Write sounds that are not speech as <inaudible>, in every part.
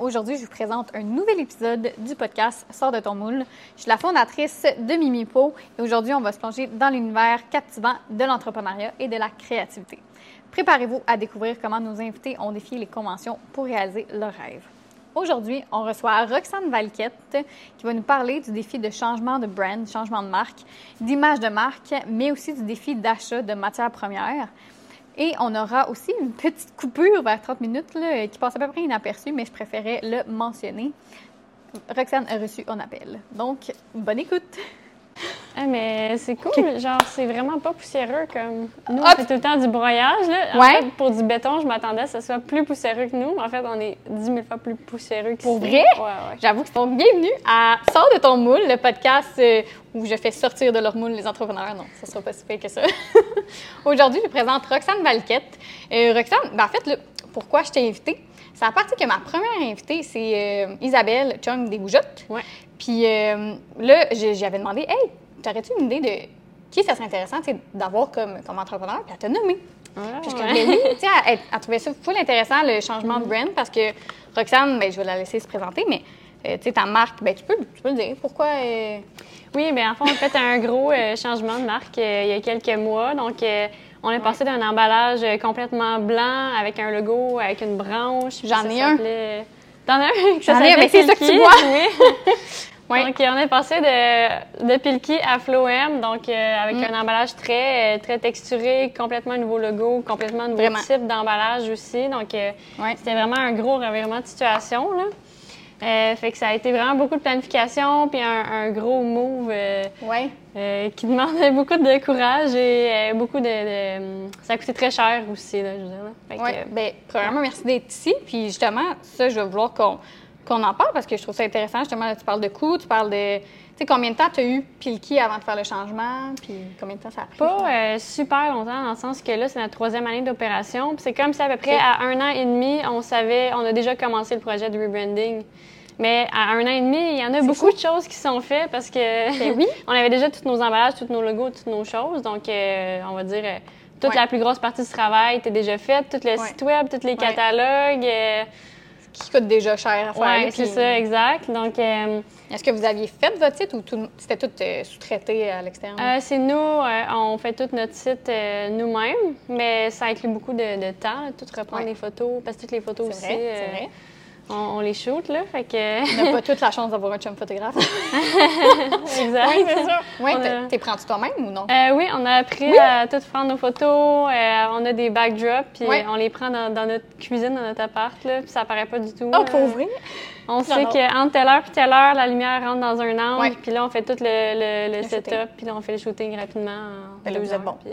Aujourd'hui, je vous présente un nouvel épisode du podcast Sors de ton moule. Je suis la fondatrice de Mimipo et aujourd'hui, on va se plonger dans l'univers captivant de l'entrepreneuriat et de la créativité. Préparez-vous à découvrir comment nos invités ont défié les conventions pour réaliser leurs rêves. Aujourd'hui, on reçoit Roxane Valquette qui va nous parler du défi de changement de brand, changement de marque, d'image de marque, mais aussi du défi d'achat de matières premières. Et on aura aussi une petite coupure vers 30 minutes qui passe à peu près inaperçue, mais je préférais le mentionner. Roxane a reçu un appel. Donc, bonne écoute! Ah, mais c'est cool. Genre, c'est vraiment pas poussiéreux comme. Nous, on Hop! fait tout le temps du broyage. Là. En Ouais. fait, pour du béton, je m'attendais à ce que ce soit plus poussiéreux que nous. En fait, on est 10 000 fois plus poussiéreux que Pour vrai? Ouais, ouais. J'avoue que c'est donc bienvenue à Sors de ton moule, le podcast euh, où je fais sortir de leur moule les entrepreneurs. Non, ça sera pas si pire que ça. <laughs> Aujourd'hui, je présente Roxane Valquette. Euh, Roxane, ben, en fait, là, pourquoi je t'ai invitée? C'est à partir que ma première invitée, c'est euh, Isabelle Chung des Boujottes. Ouais. Puis euh, là, j'avais demandé, hey, t'aurais-tu une idée de qui ça serait intéressant d'avoir comme, comme entrepreneur? Puis elle t'a nommé. Ouais, Puis je ouais. trouvais, oui, <laughs> tu sais, elle, elle- trouvait ça full intéressant, le changement de brand, parce que Roxane, ben, je vais la laisser se présenter, mais euh, tu sais, ta marque, ben, tu, peux, tu peux le dire. Pourquoi? euh, Oui, bien, en fait, on a fait un gros euh, changement de marque il y a quelques mois. Donc, on est passé d'un emballage euh, complètement blanc avec un logo, avec une branche. J'en ai un. T'en as un? <laughs> J'en ai un, mais c'est ça que tu vois. Oui. <laughs> Donc, euh, on est passé de, de Pilky à Floem, donc euh, avec Mm. un emballage très, très texturé, complètement nouveau logo, complètement nouveau Vraiment. type d'emballage aussi. Donc, euh, c'était vraiment un gros revirement de situation. Là. Euh, fait que ça a été vraiment beaucoup de planification, puis un, un gros move euh, Ouais. euh, qui demandait <laughs> beaucoup de courage et euh, beaucoup de, de- Ça a coûté très cher aussi, là, je veux dire. là. Fait que, Ouais. Ben, premièrement, merci d'être ici. Puis justement, ça, je vais vouloir qu'on qu'on en parle parce que je trouve ça intéressant. Justement, là, tu parles de coûts, tu parles de. Tu sais, combien de temps tu as eu Pilky avant de faire le changement? Puis combien de temps ça a pris? Pas euh, super longtemps, dans le sens que là, c'est notre troisième année d'opération. Puis c'est comme si à peu près à un an et demi, on savait, on a déjà commencé le projet de rebranding. Mais à un an et demi, il y en a beaucoup de choses qui sont faites parce que Ben oui. <laughs> on avait déjà tous nos emballages, tous nos logos, toutes nos choses. Donc, euh, on va dire, euh, toute Ouais. la plus grosse partie du travail était déjà faite, tout le Ouais. site web, tous les Ouais. catalogues. Qui coûte déjà cher à faire. puis- c'est ça, exact. Donc, euh, Est-ce que vous aviez fait votre site ou tout- c'était tout euh, sous-traité à l'extérieur? Euh, c'est nous, on fait tout notre site nous-mêmes, mais ça inclut beaucoup de, de temps, tout reprendre Ouais. les photos, parce que toutes les photos aussi, vrai. On, on les shoot, là, fait que... On n'a pas toute la chance d'avoir un chum photographe. <laughs> exact. oui, c'est ça. Oui, a- t'es prends-tu toi-même ou non? Euh, oui, on a appris Oui. à tout prendre nos photos, euh, on a des backdrops, puis on les prend dans, dans notre cuisine, dans notre appart, là, puis ça paraît pas du tout. Oh, euh, pour vrai? On sait qu'entre telle heure et telle heure, la lumière rentre dans un angle, puis là, on fait tout le, le- le Le shooting. setup, puis là, on fait le shooting rapidement en Ben là, deux heures, bon. puis-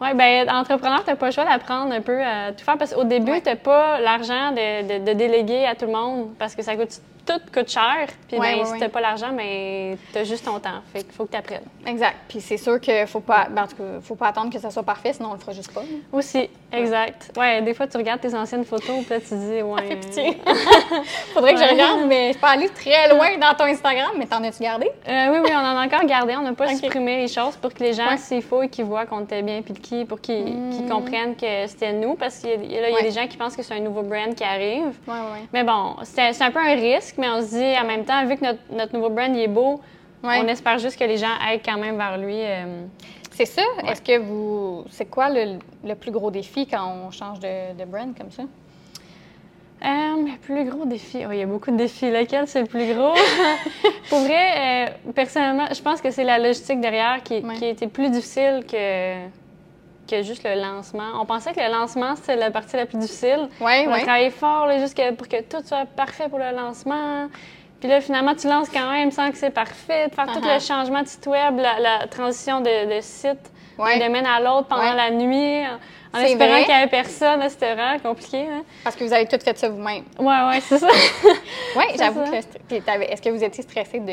Oui, bien, entrepreneur, tu n'as pas le choix d'apprendre un peu à tout faire, parce qu'au début, Ouais. tu n'as pas l'argent de, de- de déléguer à tout le monde, parce que ça coûte, tout coûte cher, puis Ouais, ben, ouais, si n'as pas l'argent, ben, tu as juste ton temps, fait qu'il faut que tu apprennes. Exact. Puis c'est sûr qu'il faut pas. ben, en tout cas, faut pas attendre que ça soit parfait, sinon on le fera juste pas. Aussi, exact. Ouais, des fois, tu regardes tes anciennes photos, puis là, tu dis, <laughs> ouais... fait euh, pitié. <laughs> Faudrait que je regarde, mais je peux pas aller très <laughs> loin dans ton Instagram, mais t'en as-tu gardé? Euh, oui, oui, on en a encore gardé. On n'a pas supprimé les choses pour que les gens, s'il faut, qu'ils voient qu'on était bien Pilky, pour qu'ils qu'ils comprennent que c'était nous. Parce qu'il y y a- là, il y a Ouais. des gens qui pensent que c'est un nouveau brand qui arrive. Oui, oui, Mais bon, c'est un peu un risque, mais on se dit, en même temps, vu que notre, notre nouveau brand il est beau, Ouais. on espère juste que les gens aillent quand même vers lui. euh, C'est ça? Est-ce que vous. C'est quoi le, le plus gros défi quand on change de, de brand comme ça? Euh, le plus gros défi, oh, il y a beaucoup de défis. Lequel c'est le plus gros? <laughs> Pour vrai, euh, personnellement, je pense que c'est la logistique derrière qui, Ouais. qui a été plus difficile que, que juste le lancement. On pensait que le lancement, c'était la partie la plus difficile. Oui, On a travaillé fort là, jusqu'à- pour que tout soit parfait pour le lancement. Puis là, finalement, tu lances quand même sans que c'est parfait. Faire tout Uh-huh. le changement de site web, la, la transition de, de site Ouais. d'un domaine à l'autre pendant Ouais. la nuit, en, espérant qu'il n'y avait personne. C'était vraiment compliqué. hein. Parce que vous avez tout fait ça vous-même. Ouais, ouais, c'est ça. <laughs> Oui, j'avoue que. Est-ce que vous étiez stressé de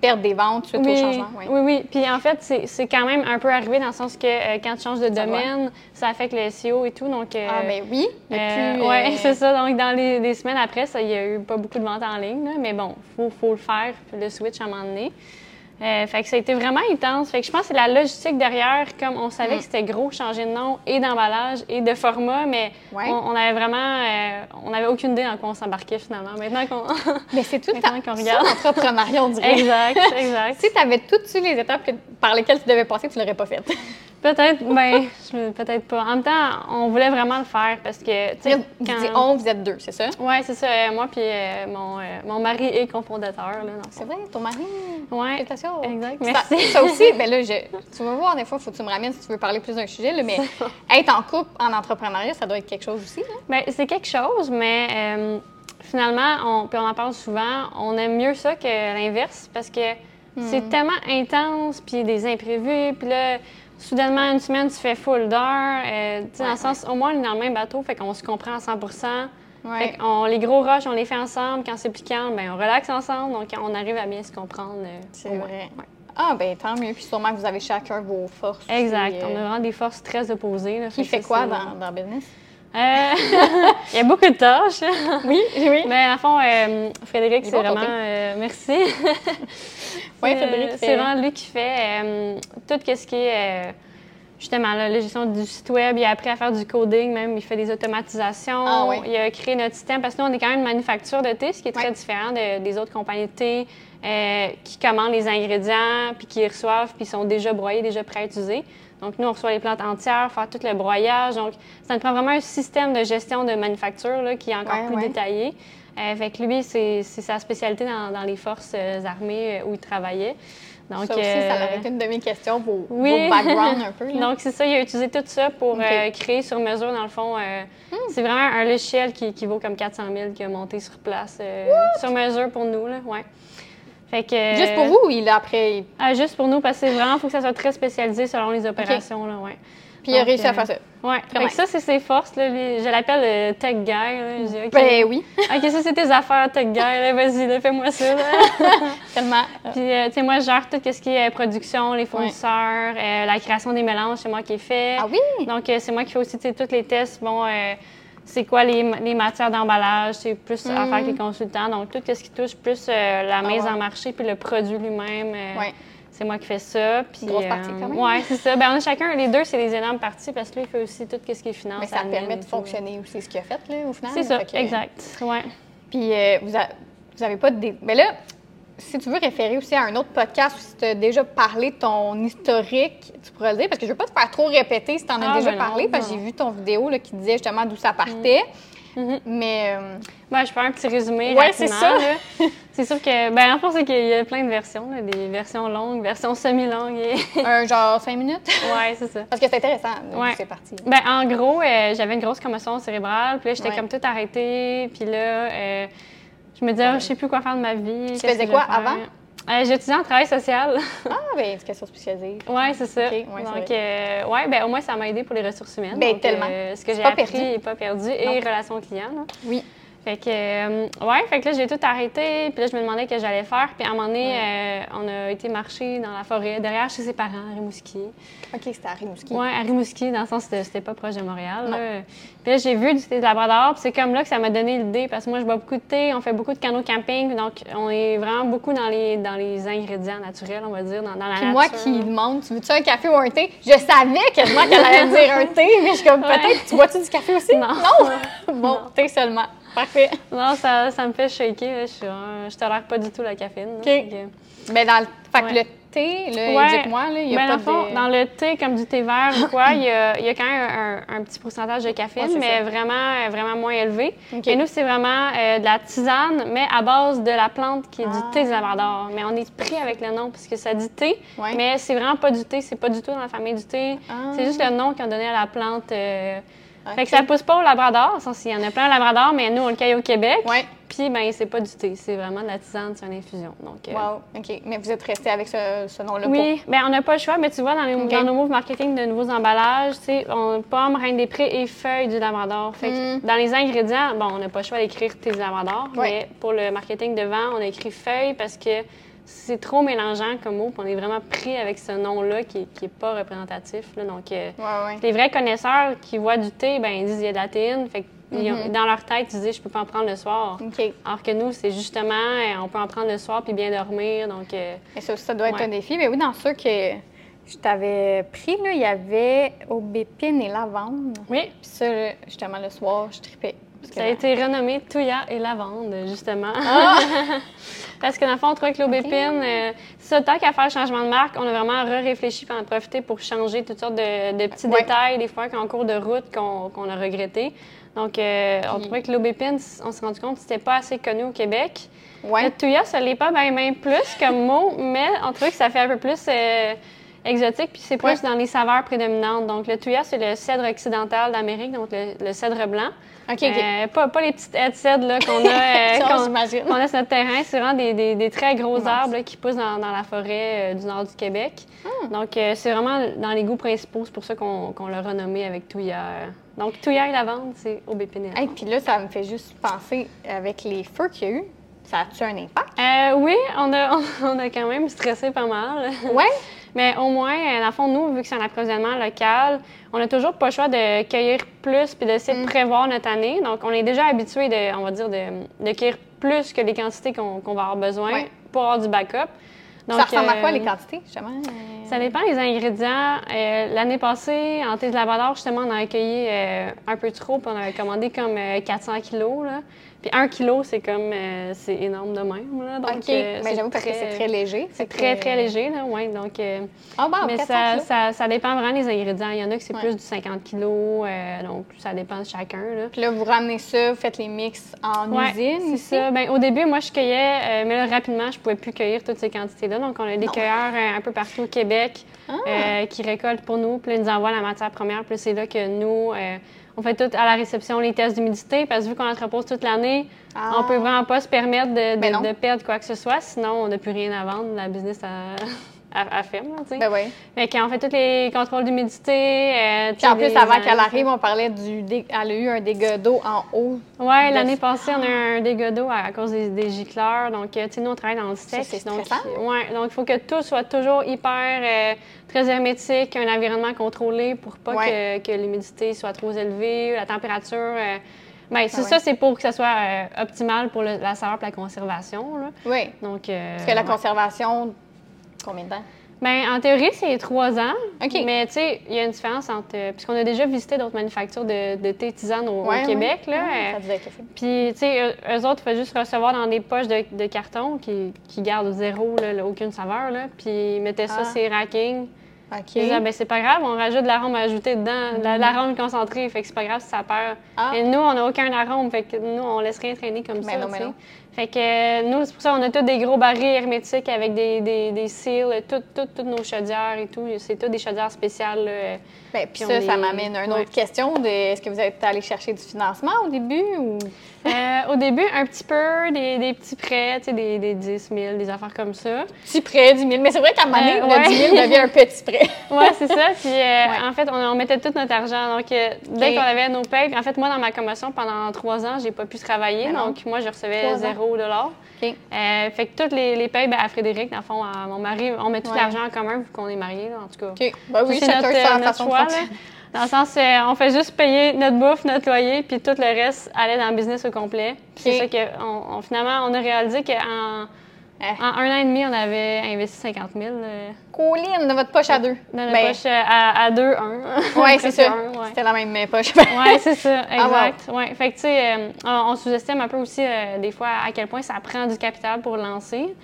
perdre des ventes suite oui, au changement? oui, oui. Puis en fait, c'est c'est quand même un peu arrivé dans le sens que euh, quand tu changes de Ça domaine, ça affecte le SEO et tout. Donc, euh, Ah, ben oui. Euh, euh, c'est ça. Donc, dans les, les semaines après, il y a eu pas beaucoup de ventes en ligne. là. mais bon, il faut, faut le faire, le switch à un moment donné. Euh, fait que ça a été vraiment intense. Fait que je pense que c'est la logistique derrière, comme on savait Mm. que c'était gros changer de nom et d'emballage et de format, mais Ouais. on, on avait vraiment, euh, on n'avait aucune idée dans quoi on s'embarquait finalement. Maintenant qu'on, <laughs> Mais c'est tout Maintenant qu'on regarde. on dirait. <laughs> exact, exact. <laughs> Si tu avais toutes les étapes que- par lesquelles tu devais passer, tu l'aurais pas fait. Peut-être, ben, peut-être pas. En même temps, on voulait vraiment le faire parce que, tu sais, Vous quand... dites on, vous êtes deux, c'est ça? Ouais, c'est ça. euh, moi puis euh, mon, euh, mon mari est cofondateur là. C'est vrai, ton mari? Ouais. Félicitations. Exact, Ça- merci. Ça, aussi, <laughs> ben là, je- tu vas voir, des fois, il faut que tu me ramènes si tu veux parler plus d'un sujet, là, mais <laughs> être en couple, en entrepreneuriat, ça doit être quelque chose aussi. Là. Ben, c'est quelque chose, mais euh, finalement, on, puis on en parle souvent, on aime mieux ça que l'inverse parce que c'est tellement intense, puis des imprévus, puis là, soudainement, une semaine, tu fais full d'heures. euh, dans le sens, au moins, on est dans le même bateau, fait qu'on se comprend à 100 Ouais. Fait qu'on- les gros rushs, on les fait ensemble. Quand c'est piquant, ben on relaxe ensemble. Donc, on arrive à bien se comprendre. euh, C'est vrai. Ah, ben tant mieux. Puis sûrement que vous avez chacun vos forces. Exact. euh, On a vraiment des forces très opposées. là. Qui fait ça, quoi dans, dans le business? Euh, <laughs> Il y a beaucoup de tâches. Oui, oui. Mais à fond, euh, Frédéric, c'est vraiment. euh, merci. C'est, Frédéric C'est vraiment lui qui fait tout ce qui est. Justement, là, la gestion du site web, il a appris à faire du coding, même, il fait des automatisations. Ah. Il a créé notre système, parce que nous, on est quand même une manufacture de thé, ce qui est très différent de- des autres compagnies de thé qui commandent les ingrédients, puis qui les reçoivent, puis sont déjà broyés, déjà prêts à utiliser. Donc, nous, on reçoit les plantes entières, faire tout le broyage. Donc, ça nous prend vraiment un système de gestion de manufacture là, qui est encore Ouais, plus ouais. détaillé. Euh, fait que lui, c'est sa spécialité dans, dans les forces euh, armées euh, où il travaillait. Donc, ça aussi, ça euh, aurait été une de mes questions, vos, oui. vos backgrounds un peu. Là. <laughs> donc, c'est ça, il a utilisé tout ça pour. Hmm. euh, créer sur mesure, dans le fond. euh, C'est vraiment un logiciel qui, qui vaut comme 400 000 qu'il a monté sur place, euh, sur mesure pour nous. Là, ouais. Fait que, euh, Juste pour vous ou il a après. ah, juste pour nous, parce que vraiment, il faut que ça soit très spécialisé selon les opérations. Là, ouais. Puis il a réussi à euh, faire ça. Fait que ça, c'est ses forces. Là, je l'appelle le tech guy. Là. Je dis, OK, Ben oui, <laughs> OK, ça, c'est tes affaires, tech guy. Vas-y, fais-moi ça. là. <laughs> tellement. Puis, euh, tu sais, moi, je gère tout ce qui est euh, production, les fournisseurs, euh, la création des mélanges, c'est moi qui ai fait. Ah oui? Donc, euh, c'est moi qui fais aussi tous les tests. Bon, euh, c'est quoi les, les matières d'emballage? C'est plus à faire avec les consultants. Donc, tout ce qui touche plus euh, la mise Mm. Ah ouais. en marché puis le produit lui-même. euh, Ouais. C'est moi qui fais ça. Puis, Grosse partie, quand même. Ouais, c'est ça. <laughs> Ben, on a chacun, les deux, c'est des énormes parties parce que lui, il fait aussi tout ce qui est finance. Mais ça permet et de fonctionner aussi, ce qu'il a fait, là, au final. C'est ça, que- exact. Ouais. Puis euh, vous, a- vous avez pas de. Mais là, si tu veux référer aussi à un autre podcast où si tu as déjà parlé de ton historique, tu pourrais le dire, parce que je veux pas te faire trop répéter si tu en as Ah, déjà ben non, parlé, parce que j'ai vu ton vidéo là, qui disait justement d'où ça partait. Mhm. Mais euh, Ben, je fais un petit résumé. Ouais, c'est ça. <laughs> C'est sûr que, ben, en fait, c'est qu'il y a plein de versions, là, des versions longues, versions semi-longues. Et... <laughs> un genre cinq minutes? ouais, c'est ça. Parce que c'est intéressant, Ouais. c'est parti. Ben, en gros, euh, j'avais une grosse commotion cérébrale, puis là, j'étais Ouais. comme tout arrêtée, puis là, euh, je me disais, je sais plus quoi faire de ma vie. qu'est-ce faisais quoi avant? Euh, J'étudiais en travail social. Ah, <laughs> ben éducation spécialisée. ouais, c'est ça. Ok, ouais, Donc, euh, ouais, ben, au moins, ça m'a aidé pour les ressources humaines. Donc, tellement. euh, ce que j'ai appris n'est pas perdu, Non. et relations clients. là. Oui. Fait que, euh, ouais, fait que là, j'ai tout arrêté. Puis là, je me demandais ce que j'allais faire. Puis à un moment donné, euh, on a été marcher dans la forêt, derrière chez ses parents, à Rimouski. OK, c'était à Rimouski. Ouais, à Rimouski, dans le sens que c'était- pas proche de Montréal. Non. là. Puis là, j'ai vu du thé de Labrador. Puis c'est comme là que ça m'a donné l'idée. Parce que moi, je bois beaucoup de thé. On fait beaucoup de canaux camping. Donc, on est vraiment beaucoup dans les, dans les ingrédients naturels, on va dire, dans, dans la Puis nature. moi qui demande, tu veux-tu un café ou un thé? Je savais quasiment qu'elle allait dire un thé, mais je suis comme, Ouais. peut-être, tu bois-tu du café aussi? Non. <laughs> bon, thé seulement. Parfait. Non, ça, ça me fait shaker. là. Je, je tolère pas du tout la caféine. là. OK. Mais dans le, fait que le thé, là, Ouais. éduque-moi, là, il n'y a Ben, pas dans, le fond, de... dans le thé, comme du thé vert ou quoi, il y a, il y a quand même un, un petit pourcentage de caféine, Ouais, mais ça. vraiment, vraiment moins élevé. Et nous, c'est vraiment euh, de la tisane, mais à base de la plante qui est Ah. du thé du labrador. Mais on est pris avec le nom parce que ça dit thé, Ouais. mais c'est vraiment pas du thé, c'est pas du tout dans la famille du thé. Ah. C'est juste le nom ont donné à la plante. euh, OK. Fait que ça pousse pas au labrador, ça, il y en a plein au labrador, mais nous, on le cueille au Québec. Ouais. Puis, ben, c'est pas du thé, c'est vraiment de la tisane, c'est une infusion. Donc, euh, Wow, OK. Mais vous êtes resté avec ce, ce nom-là oui, bien, on n'a pas le choix, mais tu vois, dans, les- dans nos moves marketing de nouveaux emballages, tu sais, on pomme, reine des prés et feuilles du labrador. Fait que Mm. dans les ingrédients, bon, on n'a pas le choix d'écrire thé du labrador, Ouais. mais pour le marketing de vent, on a écrit feuilles parce que c'est trop mélangeant comme mot, puis on est vraiment pris avec ce nom-là qui n'est pas représentatif. là. donc, euh, pour? Ouais, ouais. les vrais connaisseurs qui voient du thé, ben, ils disent qu'il y a de la théine. Fait ont- Mhm. Dans leur tête, ils se disent, je peux pas en prendre le soir. Alors que nous, c'est justement, euh, on peut en prendre le soir puis bien dormir. Donc, euh, Et ça, ça doit être un défi. Mais oui, dans ceux que je t'avais pris, là, il y avait aubépine et lavande. oui, Puis ça, justement, le soir, je tripais. Ça a été renommé Touya et Lavande, justement. Ah! <laughs> Parce que dans le fond, on trouvait que l'aubépine, euh, ça, tant qu'à faire le changement de marque, on a vraiment réfléchi pour en profiter pour changer toutes sortes de, de petits Ouais. détails, des fois qu'en cours de route qu'on a regretté. Donc, euh, on trouvait que l'aubépine, on s'est rendu compte que c'était pas assez connu au Québec. Ouais. Le Touya, ça l'est pas bien bien plus comme mot, mais on trouvait que ça fait un peu plus euh, exotique, puis c'est plus Ouais. dans les saveurs prédominantes. Donc, le Touya, c'est le cèdre occidental d'Amérique, donc le, le cèdre blanc. OK, OK. Euh, pas, pas les petites haies de cèdre qu'on a, <laughs> euh, a sur notre terrain. C'est vraiment des, des- des très gros arbres là, qui poussent dans, dans la forêt euh, du nord du Québec. Ah. Donc, euh, c'est vraiment dans les goûts principaux. C'est pour ça qu'on l'a renommé avec Touya. Donc, Touya et lavande, c'est aubépine et Hey, puis là, ça me fait juste penser, avec les feux qu'il y a eu, ça a-tu un impact? Euh, oui, on a, <laughs> on a quand même stressé pas mal. Ouais? Mais au moins, dans le fond, nous, vu que c'est un approvisionnement local, on n'a toujours pas le choix de cueillir plus puis d'essayer Mm. de prévoir notre année. Donc, on est déjà habitué de, on va dire, de, de cueillir plus que les quantités qu'on va avoir besoin pour avoir du backup. Donc, ça ressemble à quoi, euh, les quantités, justement? Euh, Ça dépend des ingrédients. Euh, L'année passée, en thé de Labrador, justement, on a accueilli euh, un peu trop, puis on avait commandé comme euh, 400 kilos. Là. Puis un kilo, c'est comme, euh, c'est énorme de même. Là. Donc, OK, euh, mais j'avoue parce que c'est très léger. C'est que- très, très léger, là, ouais. Donc, euh, Ah, bon, mais 400 ça, ça, ça dépend vraiment des ingrédients. Il y en a que c'est Ouais. plus du 50 kilos, euh, donc ça dépend de chacun. Là. Puis là, vous ramenez ça, vous faites les mix en Ouais, usine c'est ça. Ben, au début, moi, je cueillais, mais là, rapidement, je pouvais plus cueillir toutes ces quantités-là. Donc, on a des Non. cueilleurs un peu partout au Québec Ah. qui récoltent pour nous, puis là, ils nous envoient la matière première. Puis c'est là que nous, on fait tout à la réception les tests d'humidité, parce que vu qu'on entrepose toute l'année, Ah. on peut vraiment pas se permettre de, de- Ben de perdre quoi que ce soit, sinon on n'a plus rien à vendre. La business à, <laughs> à, à ferme, là, tu sais. Ben oui. Fait qu'on fait tous les contrôles d'humidité. euh, Puis en plus, avant qu'elle arrive, on parlait du... dé- Elle a eu un dégât d'eau en haut. De- l'année passée, on a eu un dégât d'eau à, à cause des, des gicleurs. Donc, euh, tu sais, nous, on travaille dans le sec. c'est donc, ouais, donc, il faut que tout soit toujours hyper, euh, très hermétique, un environnement contrôlé pour pas Ouais. que, que l'humidité soit trop élevée, la température. euh, ben, c'est Ah ouais. ça, c'est pour que ça soit euh, optimal pour le- la saveur et la conservation. Là. Oui. Donc, euh, Parce que la ouais. conservation, combien de temps? Ben, en théorie, c'est trois ans. Mais tu sais, il y a une différence entre. euh, Puisqu'on a déjà visité d'autres manufactures de, de thé tisane au, Québec. ouais. Là, Ouais, euh, ça devait être café. Puis, tu sais, eux, autres, il faut juste recevoir dans des poches de, de carton qui, qui gardent zéro, là, aucune saveur. Là. Puis, ils mettaient ça Ah. sur les rackings. OK. Ils disaient, ben, c'est pas grave, on rajoute de l'arôme ajouté dedans, de la- de l'arôme concentré, fait que c'est pas grave si ça perd. Ah. Et nous, on n'a aucun arôme, fait que nous, on laisse rien traîner comme Mais ça. non, tu mais sais. non. Fait que euh, nous, c'est pour ça qu'on a tous des gros barils hermétiques avec des, des, des seals, toutes, toutes, toutes nos chaudières et tout. C'est toutes des chaudières spéciales. là. Ben, puis ça, ça m'amène à une ouais. autre question. De, est-ce que vous êtes allé chercher du financement au début ou... <laughs> Euh, au début, un petit peu, des, des petits prêts, tu sais, des, des 10 000, des affaires comme ça. Petit prêt, 10 000. Mais c'est vrai qu'à un moment donné, Euh, le ouais. 10 000 devient un petit prêt. <laughs> Ouais, c'est ça. Puis euh, en fait, on, on mettait tout notre argent. Donc, euh, dès qu'on avait nos payes, en fait, moi, dans ma commotion, pendant trois ans, j'ai pas pu travailler. Mais non. Donc, moi, je recevais zéro dollar. OK. Euh, fait que toutes les, les payes, ben, à Frédéric, dans le fond, à mon mari, on met tout Ouais. l'argent en commun vu qu'on est mariés, là, en tout cas. Ben oui, C'est notre, euh, notre façon de choix, là. Dans le sens, euh, on fait juste payer notre bouffe, notre loyer, puis tout le reste allait dans le business au complet. C'est ça que, on, on- finalement, on a réalisé qu'en. En un an et demi, on avait investi 50 000 euh, Colline, de votre poche à deux. dans notre Ben, poche euh, à, à deux, un. Ouais, <laughs> c'est ça. ouais. C'était la même poche. Ouais, c'est ça, <laughs> Ah, wow. exact. ouais. Fait que, tu sais, euh, on, on sous-estime un peu aussi, euh, des fois, à quel point ça prend du capital pour lancer.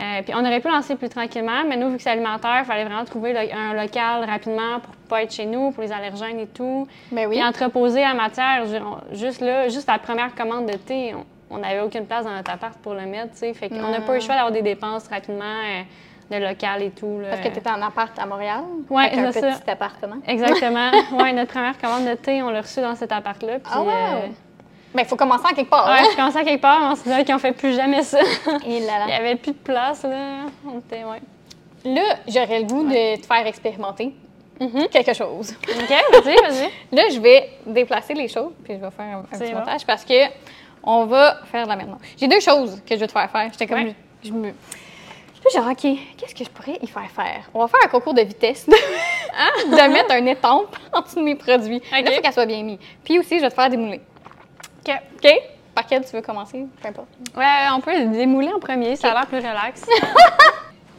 Euh, puis on aurait pu lancer plus tranquillement, mais nous, vu que c'est alimentaire, il fallait vraiment trouver un local rapidement pour pas être chez nous, pour les allergènes et tout. Ben oui. Puis entreposer la matière, juste là, juste la première commande de thé, on- on n'avait aucune place dans notre appart pour le mettre, tu sais. Fait qu'on n'a pas eu le choix d'avoir des dépenses rapidement euh, de local et tout. là. Parce que tu étais en appart à Montréal? Un c'est ça. petit appartement. Exactement. <laughs> ouais, notre première commande de thé, on l'a reçue dans cet appart-là. Ah, wow. euh, Ben, il faut commencer en quelque part. ouais, hein? je commençais à quelque part, on se disait qu'on fait plus jamais ça. <laughs> Et là, Il n'y avait plus de place, là. On était, ouais. Là, j'aurais le goût de te faire expérimenter Mhm. quelque chose. OK, vas-y, vas-y. <laughs> Là, je vais déplacer les choses, puis je vais faire un, un petit bon. montage parce que on va faire de la merde. J'ai deux choses que je vais te faire faire. J'étais comme. Ouais. Je, je me. Genre, OK, qu'est-ce que je pourrais y faire faire? On va faire un concours de vitesse. <laughs> de mettre un étampe en dessous de mes produits. Là, il faut qu'elle soit bien mise. Puis aussi, je vais te faire démouler. OK. OK? Par quel tu veux commencer? Peu importe. Ouais, on peut le démouler en premier, ça a l'air plus relax. <laughs>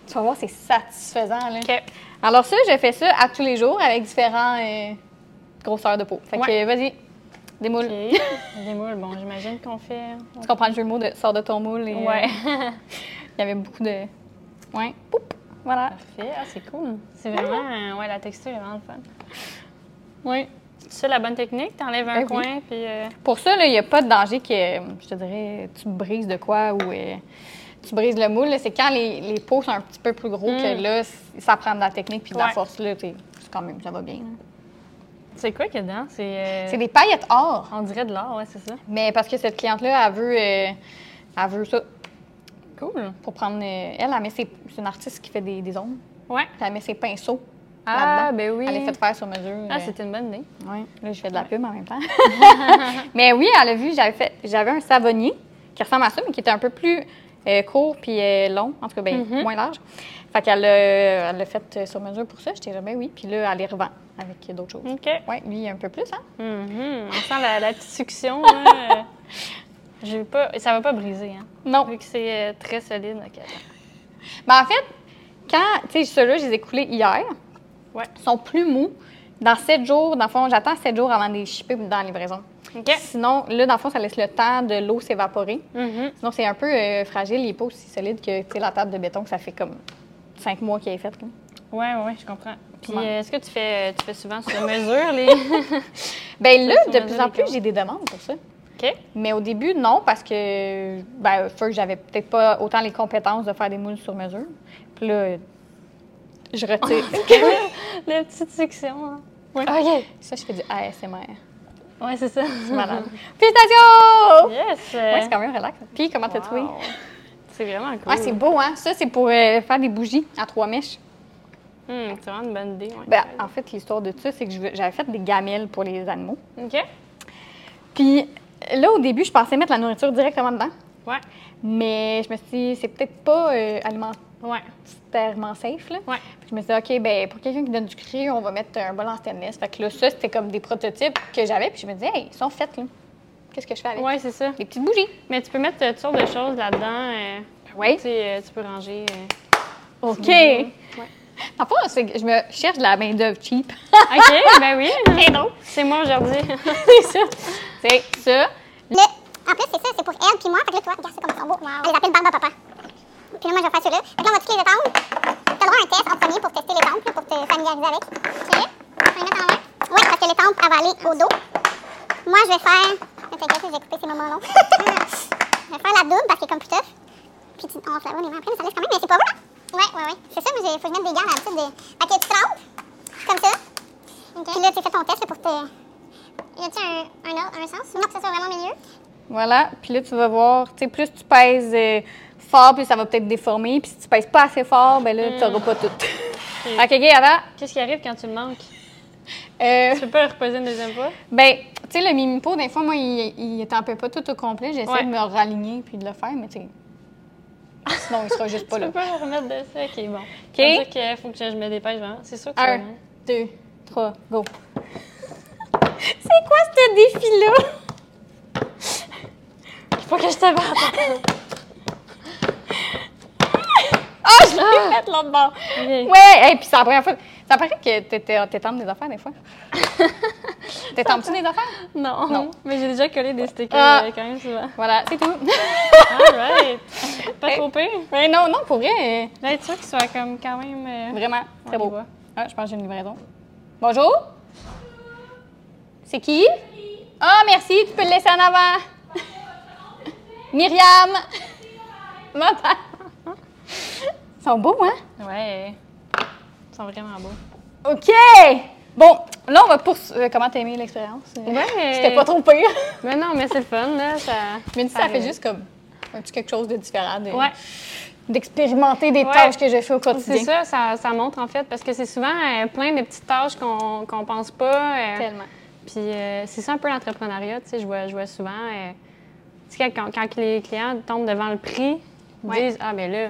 Tu vas voir, c'est satisfaisant, là. OK. Alors ça, je fais ça à tous les jours avec différents euh, grosseurs de peau. Fait que Ouais. vas-y, démoule. OK. <laughs> Démoule, bon, j'imagine qu'on fait. Tu comprends le jeu de mots de sors de ton moule et euh, Ouais. <laughs> il y avait beaucoup de. Ouais. Poup. Voilà. Parfait. Ah, c'est cool. C'est vraiment. euh, ouais, la texture est vraiment fun. Oui. C'est ça la bonne technique? T'enlèves un Ben oui. coin, puis. euh, Pour ça, il n'y a pas de danger que, je te dirais, tu brises de quoi ou euh, tu brises le moule. C'est quand les, les peaux sont un petit peu plus gros que Mm. là, ça prend de la technique puis de la force. Là, quand même, ça va bien. C'est quoi qu'il y a dedans? C'est. euh, C'est des paillettes or. On dirait de l'or, ouais, c'est ça. Mais parce que cette cliente-là, elle veut, euh, elle veut ça Cool. pour prendre. euh, elle, elle met ses- c'est une artiste qui fait des, des ongles. Ouais. Puis elle met ses pinceaux Ah, ben oui. Elle les fait faire sur mesure. Ah, c'était une bonne idée. Oui, là, je fais de la pub en même temps. <laughs> <laughs> mais oui, elle a vu, j'avais fait, j'avais un savonnier qui ressemble à ça, mais qui était un peu plus court puis long, en tout cas, ben, Mhm. moins large. Fait qu'elle l'a, elle l'a fait sur mesure pour ça. J'étais jamais oui. Puis là, elle les revend avec d'autres choses. OK. Oui, lui, un peu plus, hein? Mhm. On sent la, la petite succion. euh, <laughs> j'ai pas, ça va pas briser, hein. Non. Vu que c'est euh, très solide. OK, attends. <laughs> Ben, en fait, quand, tu sais, ceux-là, je les ai coulés hier. Ouais. Ils sont plus mous. Dans sept jours, dans le fond, j'attends sept jours avant de les shipper dans la livraison. OK. Sinon, là, dans le fond, ça laisse le temps de l'eau s'évaporer. Mhm. Sinon, c'est un peu euh, fragile. Il n'est pas aussi solide que la table de béton que ça fait comme cinq mois qu'il est faite. là. Ouais, ouais, je comprends. Puis, Ouais. euh, est-ce que tu fais, tu fais souvent sur <laughs> mesure les. <laughs> Ben là, de plus en plus, j'ai des demandes pour ça. OK. Mais au début, non, parce que ben, j'avais peut-être pas autant les compétences de faire des moules sur mesure. Puis là, je retire. <laughs> La petite section. Hein. Ouais. OK. ça, je fais du ASMR. Ouais, c'est ça. C'est malade. Félicitations! Yes! Ouais, c'est quand même relax. Puis, comment t'as trouvé? C'est vraiment cool. Ouais, c'est beau, hein? Ça, c'est pour euh, faire des bougies à trois mèches. Hmm, c'est vraiment une bonne idée. Ouais. Ben, en fait, l'histoire de ça, c'est que j'avais fait des gamelles pour les animaux. OK. Puis là, au début, je pensais mettre la nourriture directement dedans. Ouais. Mais je me suis dit, c'est peut-être pas euh, Ouais. alimentairement safe. Là. Ouais. Puis je me suis dit, OK, ben pour quelqu'un qui donne du cru, on va mettre un bol en stainless. Fait que là, ça, c'était comme des prototypes que j'avais. Puis je me disais, hey, ils sont faits, là. Qu'est-ce que je fais avec? Ouais, c'est ça. Des petites bougies. Mais tu peux mettre euh, toutes sortes de choses là-dedans. euh, Oui. Tu sais, euh, tu peux ranger. euh, OK. Ouais. C'est que je me cherche de la main-d'œuvre cheap. OK, <laughs> ben oui. Très drôle. C'est moi aujourd'hui. <laughs> c'est ça. C'est ça. Le... En plus, c'est ça, c'est pour elle puis moi. Fait que là, toi, regarde ça comme ils sont beaux. Elle les appelle barbe à papa. Puis là, moi, je vais faire ceux-là. Fait que là, on va toutes les étendre. T'as le droit à un test en premier pour tester les tempes, là, pour te familiariser avec. OK? On va mettre en main. Oui, parce que les tempes, elle va aller au dos. Moi, je vais faire. Ne t'inquiète, j'ai coupé ces moments longs. <laughs> je vais faire la double parce qu'elle est comme plus tough. Puis tu... on se lave les mains après, mais ça laisse quand même. Mais c'est pas vrai. Ouais, ouais, ouais. C'est ça, mais il faut que je mette des gants à l'habitude de. Fait que tu trempes, comme ça. Puis là, tu fais ton test là, pour te. Y a-t-il un, un ordre, un sens? Non, que ça soit vraiment milieu? Voilà. Puis là, tu vas voir, tu sais, plus tu pèses euh, fort, plus ça va peut-être déformer. Puis si tu pèses pas assez fort, ben là, tu n'auras pas tout. OK, <laughs> OK, attends. Qu'est-ce qui arrive quand tu le manques? Euh, Tu peux pas reposer une deuxième fois? ben, tu sais, le mimipo, des fois, moi, il, il est un peu pas tout au complet. J'essaie Ouais. de me raligner puis de le faire, mais tu sais. Sinon, il sera juste pas <laughs> Tu là. peux pas le remettre dessus? OK, bon. OK. Ça veut dire qu'il faut que je me dépêche vraiment. C'est sûr que tu Un, deux, trois, go. C'est quoi ce défi-là? Il faut que je te batte. <laughs> Ah, je l'ai fait l'autre bord. Ouais, et puis c'est la première fois. Ça paraît que t'étais- t'étends des affaires des fois. <laughs> T'étends-tu des affaires? Non. Non. Mais j'ai déjà collé des stickers Ah. euh, quand même souvent. Voilà, c'est tout. <laughs> All right. Pas trop pire? Mais non, non, pour vrai, Là, être sûr qu'il soit comme quand même. euh, vraiment, très beau. Ah, je pense que j'ai une livraison. Bonjour? C'est qui? Ah, merci, tu peux le laisser en avant. <laughs> Myriam! M'entends? Ils sont beaux, hein? Ouais. Ils sont vraiment beaux. OK! Bon, là, on va poursuivre. comment t'as aimé l'expérience? Ouais. C'était pas trop pire. Mais non, mais c'est le fun, là. Ça... Mais ça fait arrive. juste comme un petit quelque chose de différent, de- Ouais. d'expérimenter des Ouais. tâches que je fais au quotidien. C'est ça, ça, ça montre en fait, parce que c'est souvent euh, plein de petites tâches qu'on qu'on pense pas. euh, Tellement. Puis euh, c'est ça un peu l'entrepreneuriat, tu sais, je vois, je vois souvent. euh, tu sais, quand, quand les clients tombent devant le prix, ils Ouais. disent Ah, ben là,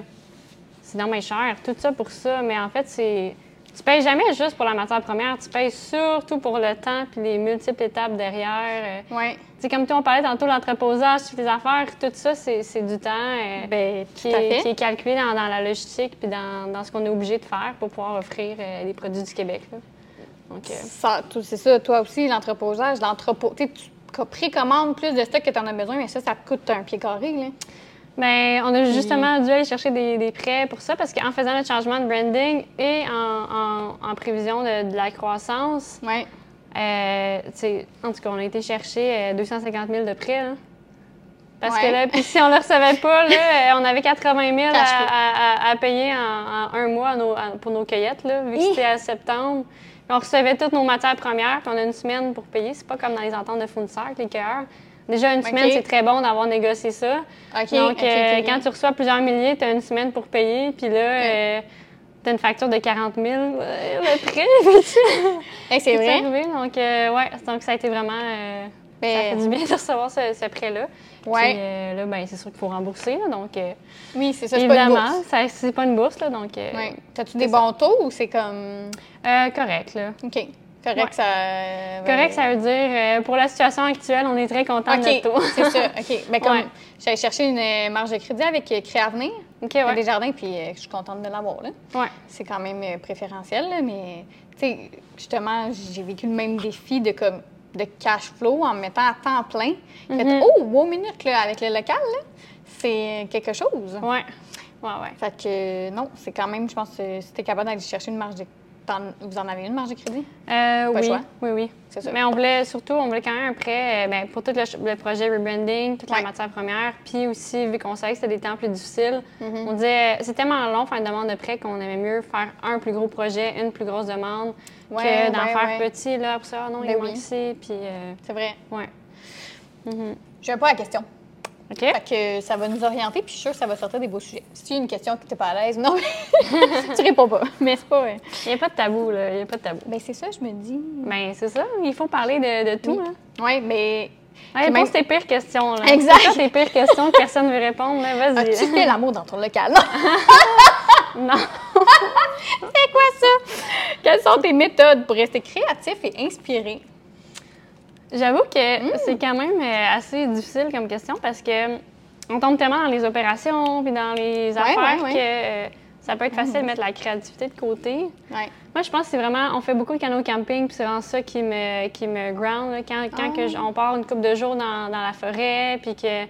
c'est dans mes cher, tout ça pour ça. Mais en fait, c'est tu payes jamais juste pour la matière première, tu payes surtout pour le temps puis les multiples étapes derrière. Euh, Ouais. C'est comme on parlait tantôt l'entreposage, toutes les affaires, tout ça, c'est du temps euh, Ben, qui, est, fait. qui est calculé dans, dans la logistique puis dans, dans ce qu'on est obligé de faire pour pouvoir offrir euh, les produits du Québec. c'est ça, toi aussi, l'entreposage, l'entrepôt. Tu tu précommandes plus de stock que tu en as besoin, mais ça, ça te coûte un pied carré, là. Ben, on a justement dû aller chercher des, des prêts pour ça parce qu'en faisant notre changement de branding et en, en- en prévision de, de la croissance, Ouais. Euh, en tout cas, on a été chercher euh, 250 000 de prêts. là. Parce Ouais. que là, puis si on ne le recevait pas, là, euh, on avait 80 000 à, payer en, en un mois nos- pour nos cueillettes, là, vu que c'était à septembre. Puis on recevait toutes nos matières premières, puis on a une semaine pour payer. C'est pas comme dans les ententes de fournisseurs les cueilleurs. Déjà, une semaine, c'est très bon d'avoir négocié ça. Donc, euh, quand tu reçois plusieurs milliers, tu as une semaine pour payer, puis là, tu as une facture de 40 000. euh, le <laughs> prêt, Hey, c'est vrai? arrivé. Donc, euh, ouais, donc ça a été vraiment. euh, ça Ben, fait du bien <laughs> de recevoir ce, ce prêt-là. Ouais. Puis euh, là, ben, c'est sûr qu'il faut rembourser. là, donc, euh, Oui, c'est ça, c'est pas une évidemment, c'est pas une bourse. Là, donc, euh, Ouais. T'as-tu des ça. bons taux ou c'est comme. euh, correct. Là. OK. Correct, Ouais. ça. Correct, ça veut dire, euh, pour la situation actuelle, on est très content de OK, notre taux. c'est ça. OK. <laughs> Ben, comme Ouais. j'allais chercher une euh, marge de crédit avec euh, Créavenir, OK, ouais. des jardins, puis euh, je suis contente de l'avoir, là. Ouais. c'est quand même euh, préférentiel, là, mais tu sais, justement, j'ai vécu le même défi de comme de cash flow en me mettant à temps plein. Fait, Mhm. oh, wow, minute, là, avec le local, là, c'est quelque chose. Ouais. Ouais, ouais. Fait que euh, non, c'est quand même, je pense, que si t'es capable d'aller chercher une marge de. Vous en avez une marge de crédit? Euh, oui, choix. oui, oui. Mais on voulait surtout, on voulait quand même un prêt euh, ben, pour tout le, projet rebranding, toute Ouais. la matière première. Puis aussi, vu qu'on savait que c'était des temps plus difficiles, Mm-hmm. on disait c'est tellement long faire une demande de prêt qu'on aimait mieux faire un plus gros projet, une plus grosse demande, Ouais, que d'en ouais, faire petit. Là, pour ça, Ah non, Ben il oui. manque ici. Puis, euh, C'est vrai. ouais. Mhm. Je viens pas à la question. OK? Fait que ça va nous orienter, puis je suis sûre que ça va sortir des beaux sujets. Si tu as une question que t'es pas à l'aise, non, <laughs> tu réponds pas. Mais c'est pas. euh, <laughs> Il n'y a pas de tabou, là. Il n'y a pas de tabou. Ben, c'est ça, je me dis. Ben, c'est ça. Il faut parler de, de tout, Oui. hein. Oui, mais. Allez, même- pose tes pires questions, là. Exact. C'est tes pires questions que personne ne veut répondre, là? Vas-y. As-tu <laughs> fait l'amour dans ton local? Non. C'est quoi ça? Quelles sont tes méthodes pour rester créatif et inspiré? J'avoue que Mm. c'est quand même euh, assez difficile comme question parce que on tombe tellement dans les opérations puis dans les affaires ouais, ouais. que euh, ça peut être facile de mettre la créativité de côté. Moi, je pense que c'est vraiment, on fait beaucoup de canot camping, puis c'est vraiment ça qui me, qui me ground. là. Quand, quand Ah. que j- on part une couple de jours dans, dans la forêt, puis que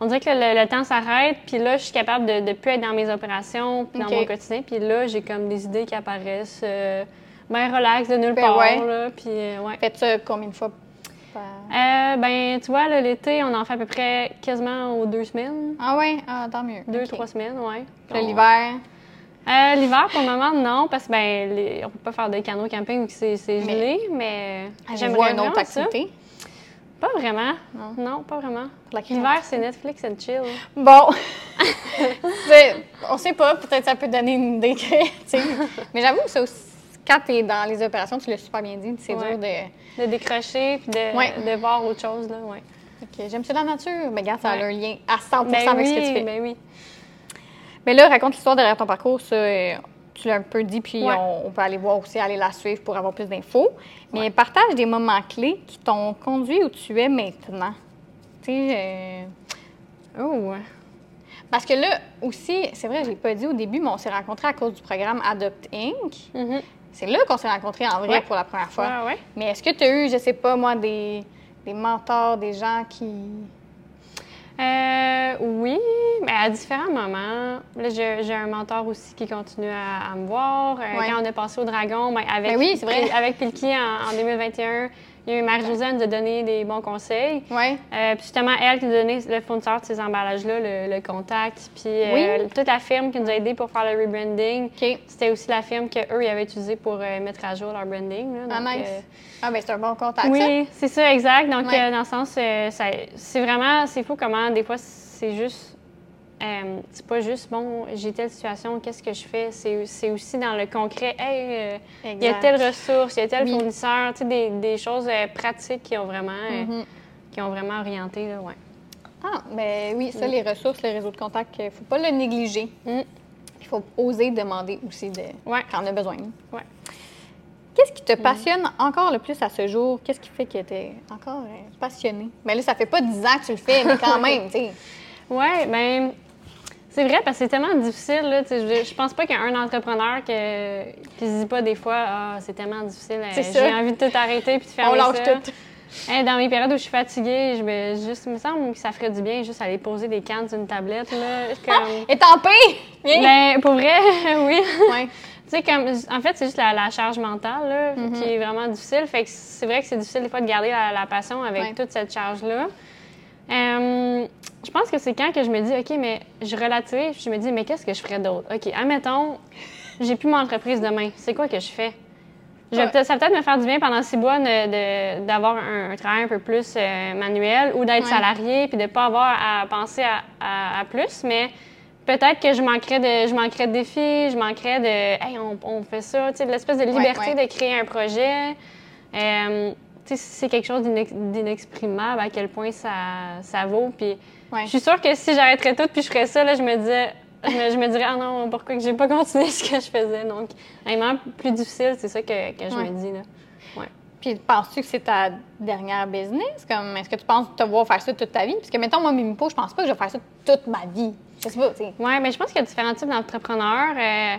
on dirait que le, le temps s'arrête, puis là, je suis capable de ne plus être dans mes opérations, puis dans mon quotidien, puis là, j'ai comme des idées qui apparaissent, euh, ben relax, de nulle Ben part, ouais. là, puis euh, ouais. Faites ça combien de fois? Euh, ben, tu vois, là, l'été, on en fait à peu près quasiment aux deux semaines. Ah ouais? Ah, tant mieux. Deux, Ok. trois semaines, ouais. Puis On- l'hiver? Euh, L'hiver, pour le moment, non, parce que ben, les- on peut pas faire de canot camping vu que c'est c'est Mais- gelé, mais J'aimerais j'aimerais une autre vraiment ça. activité? Pas vraiment. Non. Non, pas vraiment. L'hiver, c'est Netflix and chill. Bon. <laughs> C'est- on sait pas, peut-être ça peut donner une idée créative. <laughs> Mais j'avoue, ça aussi, quand tu es dans les opérations, tu l'as super bien dit, c'est Ouais. dur de. De décrocher puis de, Ouais. de voir autre chose, là, ouais. Ok, J'aime ça la nature. Mais regarde, ça a un lien à 100% Ben avec ce que tu fais. ben oui. Mais là, raconte l'histoire derrière ton parcours. Ça, euh, tu l'as un peu dit, puis on, on peut aller voir aussi, aller la suivre pour avoir plus d'infos. Mais partage des moments clés qui t'ont conduit où tu es maintenant. Tu sais, euh, Oh, parce que là aussi, c'est vrai, je l'ai pas dit au début, mais on s'est rencontrés à cause du programme Adopt Inc. Mhm. C'est là qu'on s'est rencontrés en vrai Ouais. pour la première fois. Ouais. Mais est-ce que tu as eu, je sais pas moi, des, des mentors, des gens qui. Euh, oui, mais à différents moments. Là, j'ai un mentor aussi qui continue à, à me voir. Euh, Ouais. Quand on est passé au Dragon, ben, avec, Ben oui, c'est vrai. avec Pilki en, en 2021, il y a eu Marie-Josée nous a donné des bons conseils. Ouais. Euh, puis justement, elle qui nous a donné le fournisseur de ces emballages-là, le, le contact, puis euh, toute la firme qui nous a aidé pour faire le rebranding. C'était aussi la firme qu'eux, ils avaient utilisé pour euh, mettre à jour leur branding. là. Ah, nice. Ah, ben c'est un bon contact. oui, c'est ça, exact. Donc, Ouais. dans le sens, c'est vraiment, c'est fou comment des fois, c'est juste, euh, c'est pas juste, bon, j'ai telle situation, qu'est-ce que je fais? C'est c'est aussi dans le concret, hey, euh, il y a telle ressource, il y a tel Oui. fournisseur, tu sais, des, des choses euh, pratiques qui ont vraiment, Mhm. qui ont vraiment orienté, là, ouais. Ah, ben oui, ça, les ressources, les réseaux de contact, il ne faut pas le négliger. Mm. Il faut oser demander aussi de, Ouais. quand on a besoin. Ouais. Qu'est-ce qui te passionne encore le plus à ce jour? Qu'est-ce qui fait que tu es encore euh, passionné? Mais là, ça fait pas 10 ans que tu le fais, mais quand <laughs> même, tu sais. Ouais, ben c'est vrai parce que c'est tellement difficile. Là, je, je pense pas qu'il y a un entrepreneur que, qui se dit pas des fois Ah, c'est tellement difficile, euh, j'ai envie de tout arrêter puis de faire On lâche ça. tout. Hey, dans mes périodes où je suis fatiguée, je me, juste, il me semble que ça ferait du bien juste aller poser des cannes sur une tablette. Là, comme... Et tant pis! Ben, pour vrai, <laughs> oui. Ouais. Tu sais, comme, en fait, c'est juste la, la charge mentale là, Mm-hmm. qui est vraiment difficile. Fait que c'est vrai que c'est difficile des fois de garder la, la passion avec Ouais. toute cette charge-là. Euh, je pense que c'est quand que je me dis, OK, mais je relativise, puis je me dis, mais qu'est-ce que je ferais d'autre? OK, admettons, j'ai plus mon entreprise demain. C'est quoi que je fais? Je vais peut-être- ça va peut-être me faire du bien pendant six mois d'avoir un, un travail un peu plus euh, manuel ou d'être Ouais. salarié puis de ne pas avoir à penser à, à- à plus, mais peut-être que je manquerais de, je manquerais de défis, je manquerais de hey, on, on fait ça, tu sais, de l'espèce de liberté ouais. de créer un projet. Euh, tu sais, c'est quelque chose d'inex- d'inexprimable à quel point ça, ça vaut. Puis Ouais. je suis sûre que si j'arrêterais tout puis je ferais ça, là, je me disais. Je me, dirais, ah non, pourquoi que j'ai pas continué <laughs> ce que je faisais? Donc, vraiment plus difficile, c'est ça que, que je Ouais. me dis. Là. Ouais. Puis penses-tu que c'est ta dernière business? Comme, est-ce que tu penses te voir faire ça toute ta vie? Parce que, mettons, moi, Mimipo, je pense pas que je vais faire ça toute ma vie. Je sais pas, tu sais. Oui, mais je pense qu'il y a différents types d'entrepreneurs. Euh,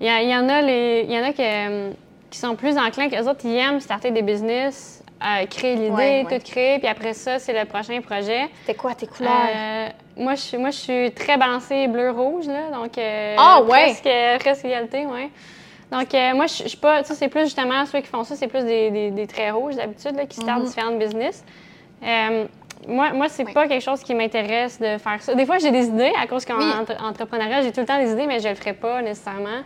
Il y, en a, les, il y en a qui, euh, qui sont plus enclins que les autres. Ils aiment starter des business, euh, créer l'idée, Ouais, ouais. tout créer, puis après ça, c'est le prochain projet. C'était quoi tes couleurs? Euh, moi, je, suis- moi, je suis très balancée bleu-rouge, là, donc euh, Ah, ouais? presque, presque égalité, ouais. Donc, euh, moi, je je suis pas, sais, c'est plus justement, ceux qui font ça, c'est plus des, des, des traits rouges d'habitude, là, qui startent différentes business. Euh, moi, moi c'est Oui. pas quelque chose qui m'intéresse de faire ça. Des fois, j'ai des idées, à cause qu'en Oui. entre- entrepreneuriat, j'ai tout le temps des idées, mais je le ferai pas nécessairement.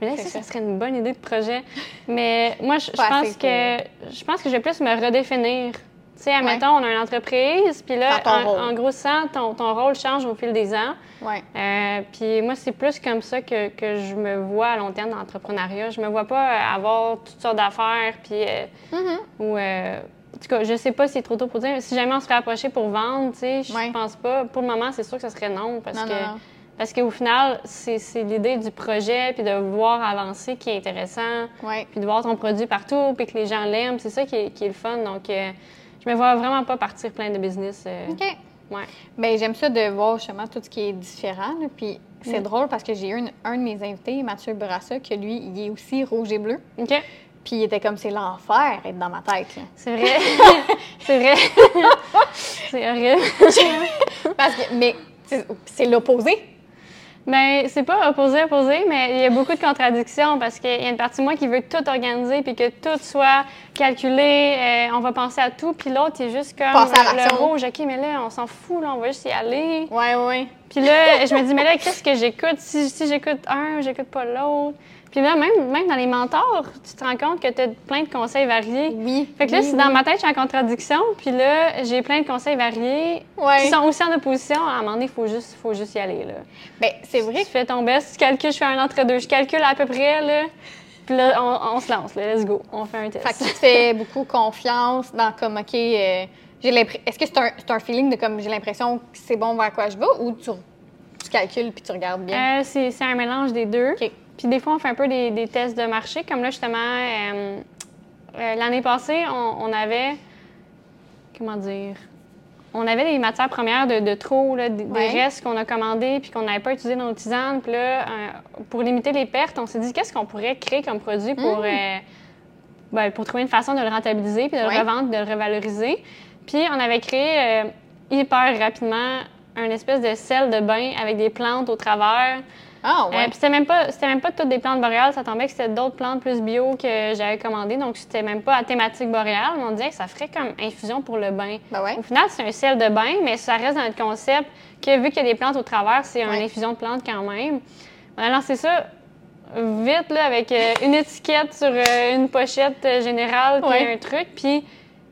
Mais là, ça, ça serait une bonne idée de projet. Mais moi, je, pense que je pense que je vais plus me redéfinir. Tu sais, admettons, on a une entreprise, puis là, en, en gros, ça, ton, ton rôle change au fil des ans. Ouais. Euh, puis moi, c'est plus comme ça que, que je me vois à long terme dans l'entrepreneuriat. Je me vois pas euh, avoir toutes sortes d'affaires, puis... euh, Mhm. ou, euh, en tout cas, je sais pas si c'est trop tôt pour dire. Si jamais on se fait approcher pour vendre, tu sais, je Ouais. pense pas. Pour le moment, c'est sûr que ça serait non, parce Non, que... non, non. Parce qu'au final, c'est l'idée du projet, puis de voir avancer qui est intéressant Ouais. puis de voir ton produit partout, puis que les gens l'aiment, c'est ça qui est, qui est le fun. Donc, euh, je me vois vraiment pas partir plein de business. euh, OK. Ouais. Ben, j'aime ça de voir justement tout ce qui est différent. là. Puis c'est Mm. drôle parce que j'ai eu une- un de mes invités, Mathieu Brassa, que lui, il est aussi rouge et bleu. OK. Puis il était comme c'est l'enfer être dans ma tête. C'est vrai. <laughs> c'est vrai. <laughs> c'est horrible. <laughs> Parce que, mais c'est l'opposé. Ben, c'est pas opposé, opposé, mais il y a beaucoup de contradictions parce qu'il y a une partie de moi qui veut tout organiser puis que tout soit calculé, euh, on va penser à tout, puis l'autre, il est juste comme le l'action. rouge, OK, mais là, on s'en fout, là, on va juste y aller. Ouais, ouais. Puis là, je me dis, mais là, qu'est-ce que j'écoute? Si, si j'écoute un, j'écoute pas l'autre. Puis là, même, même dans les mentors, tu te rends compte que tu as plein de conseils variés. Oui. Fait que là, oui, c'est oui. dans ma tête, je suis en contradiction. Puis là, j'ai plein de conseils variés Ouais. qui sont aussi en opposition. À un moment donné, il faut juste, faut juste y aller. Là. Ben, c'est vrai Tu fais ton best, tu calcules, je fais un entre-deux. Je calcule à peu près, là. Puis là, on, on se lance, là. Let's go. On fait un test. Fait que tu te fais beaucoup confiance dans comme, OK, euh, j'ai l'impr- est-ce que c'est un, c'est un feeling de comme j'ai l'impression que c'est bon vers quoi je vais ou tu, tu calcules puis tu regardes bien? Euh, c'est c'est un mélange des deux. OK. Puis des fois, on fait un peu des, des tests de marché. Comme là, justement, euh, euh, l'année passée, on, on avait. Comment dire? On avait des matières premières de, de trop, là, des, restes qu'on a commandés puis qu'on n'avait pas utilisés dans nos tisanes. Puis là, euh, pour limiter les pertes, on s'est dit qu'est-ce qu'on pourrait créer comme produit pour, euh, ben, pour trouver une façon de le rentabiliser puis de Ouais. le revendre, de le revaloriser. Puis on avait créé hyper rapidement un espèce de sel de bain avec des plantes au travers. Ah, Euh, ouais. puis c'était même pas c'était même pas toutes des plantes boréales, ça tombait que c'était d'autres plantes plus bio que j'avais commandées, donc c'était même pas à thématique boréale, mais on disait que ça ferait comme infusion pour le bain. Ben ouais. Au final, c'est un sel de bain, mais ça reste dans notre concept que vu qu'il y a des plantes au travers, c'est Ouais. une infusion de plantes quand même. On a lancé ça vite là, avec euh, une étiquette sur euh, une pochette euh, générale puis un truc, puis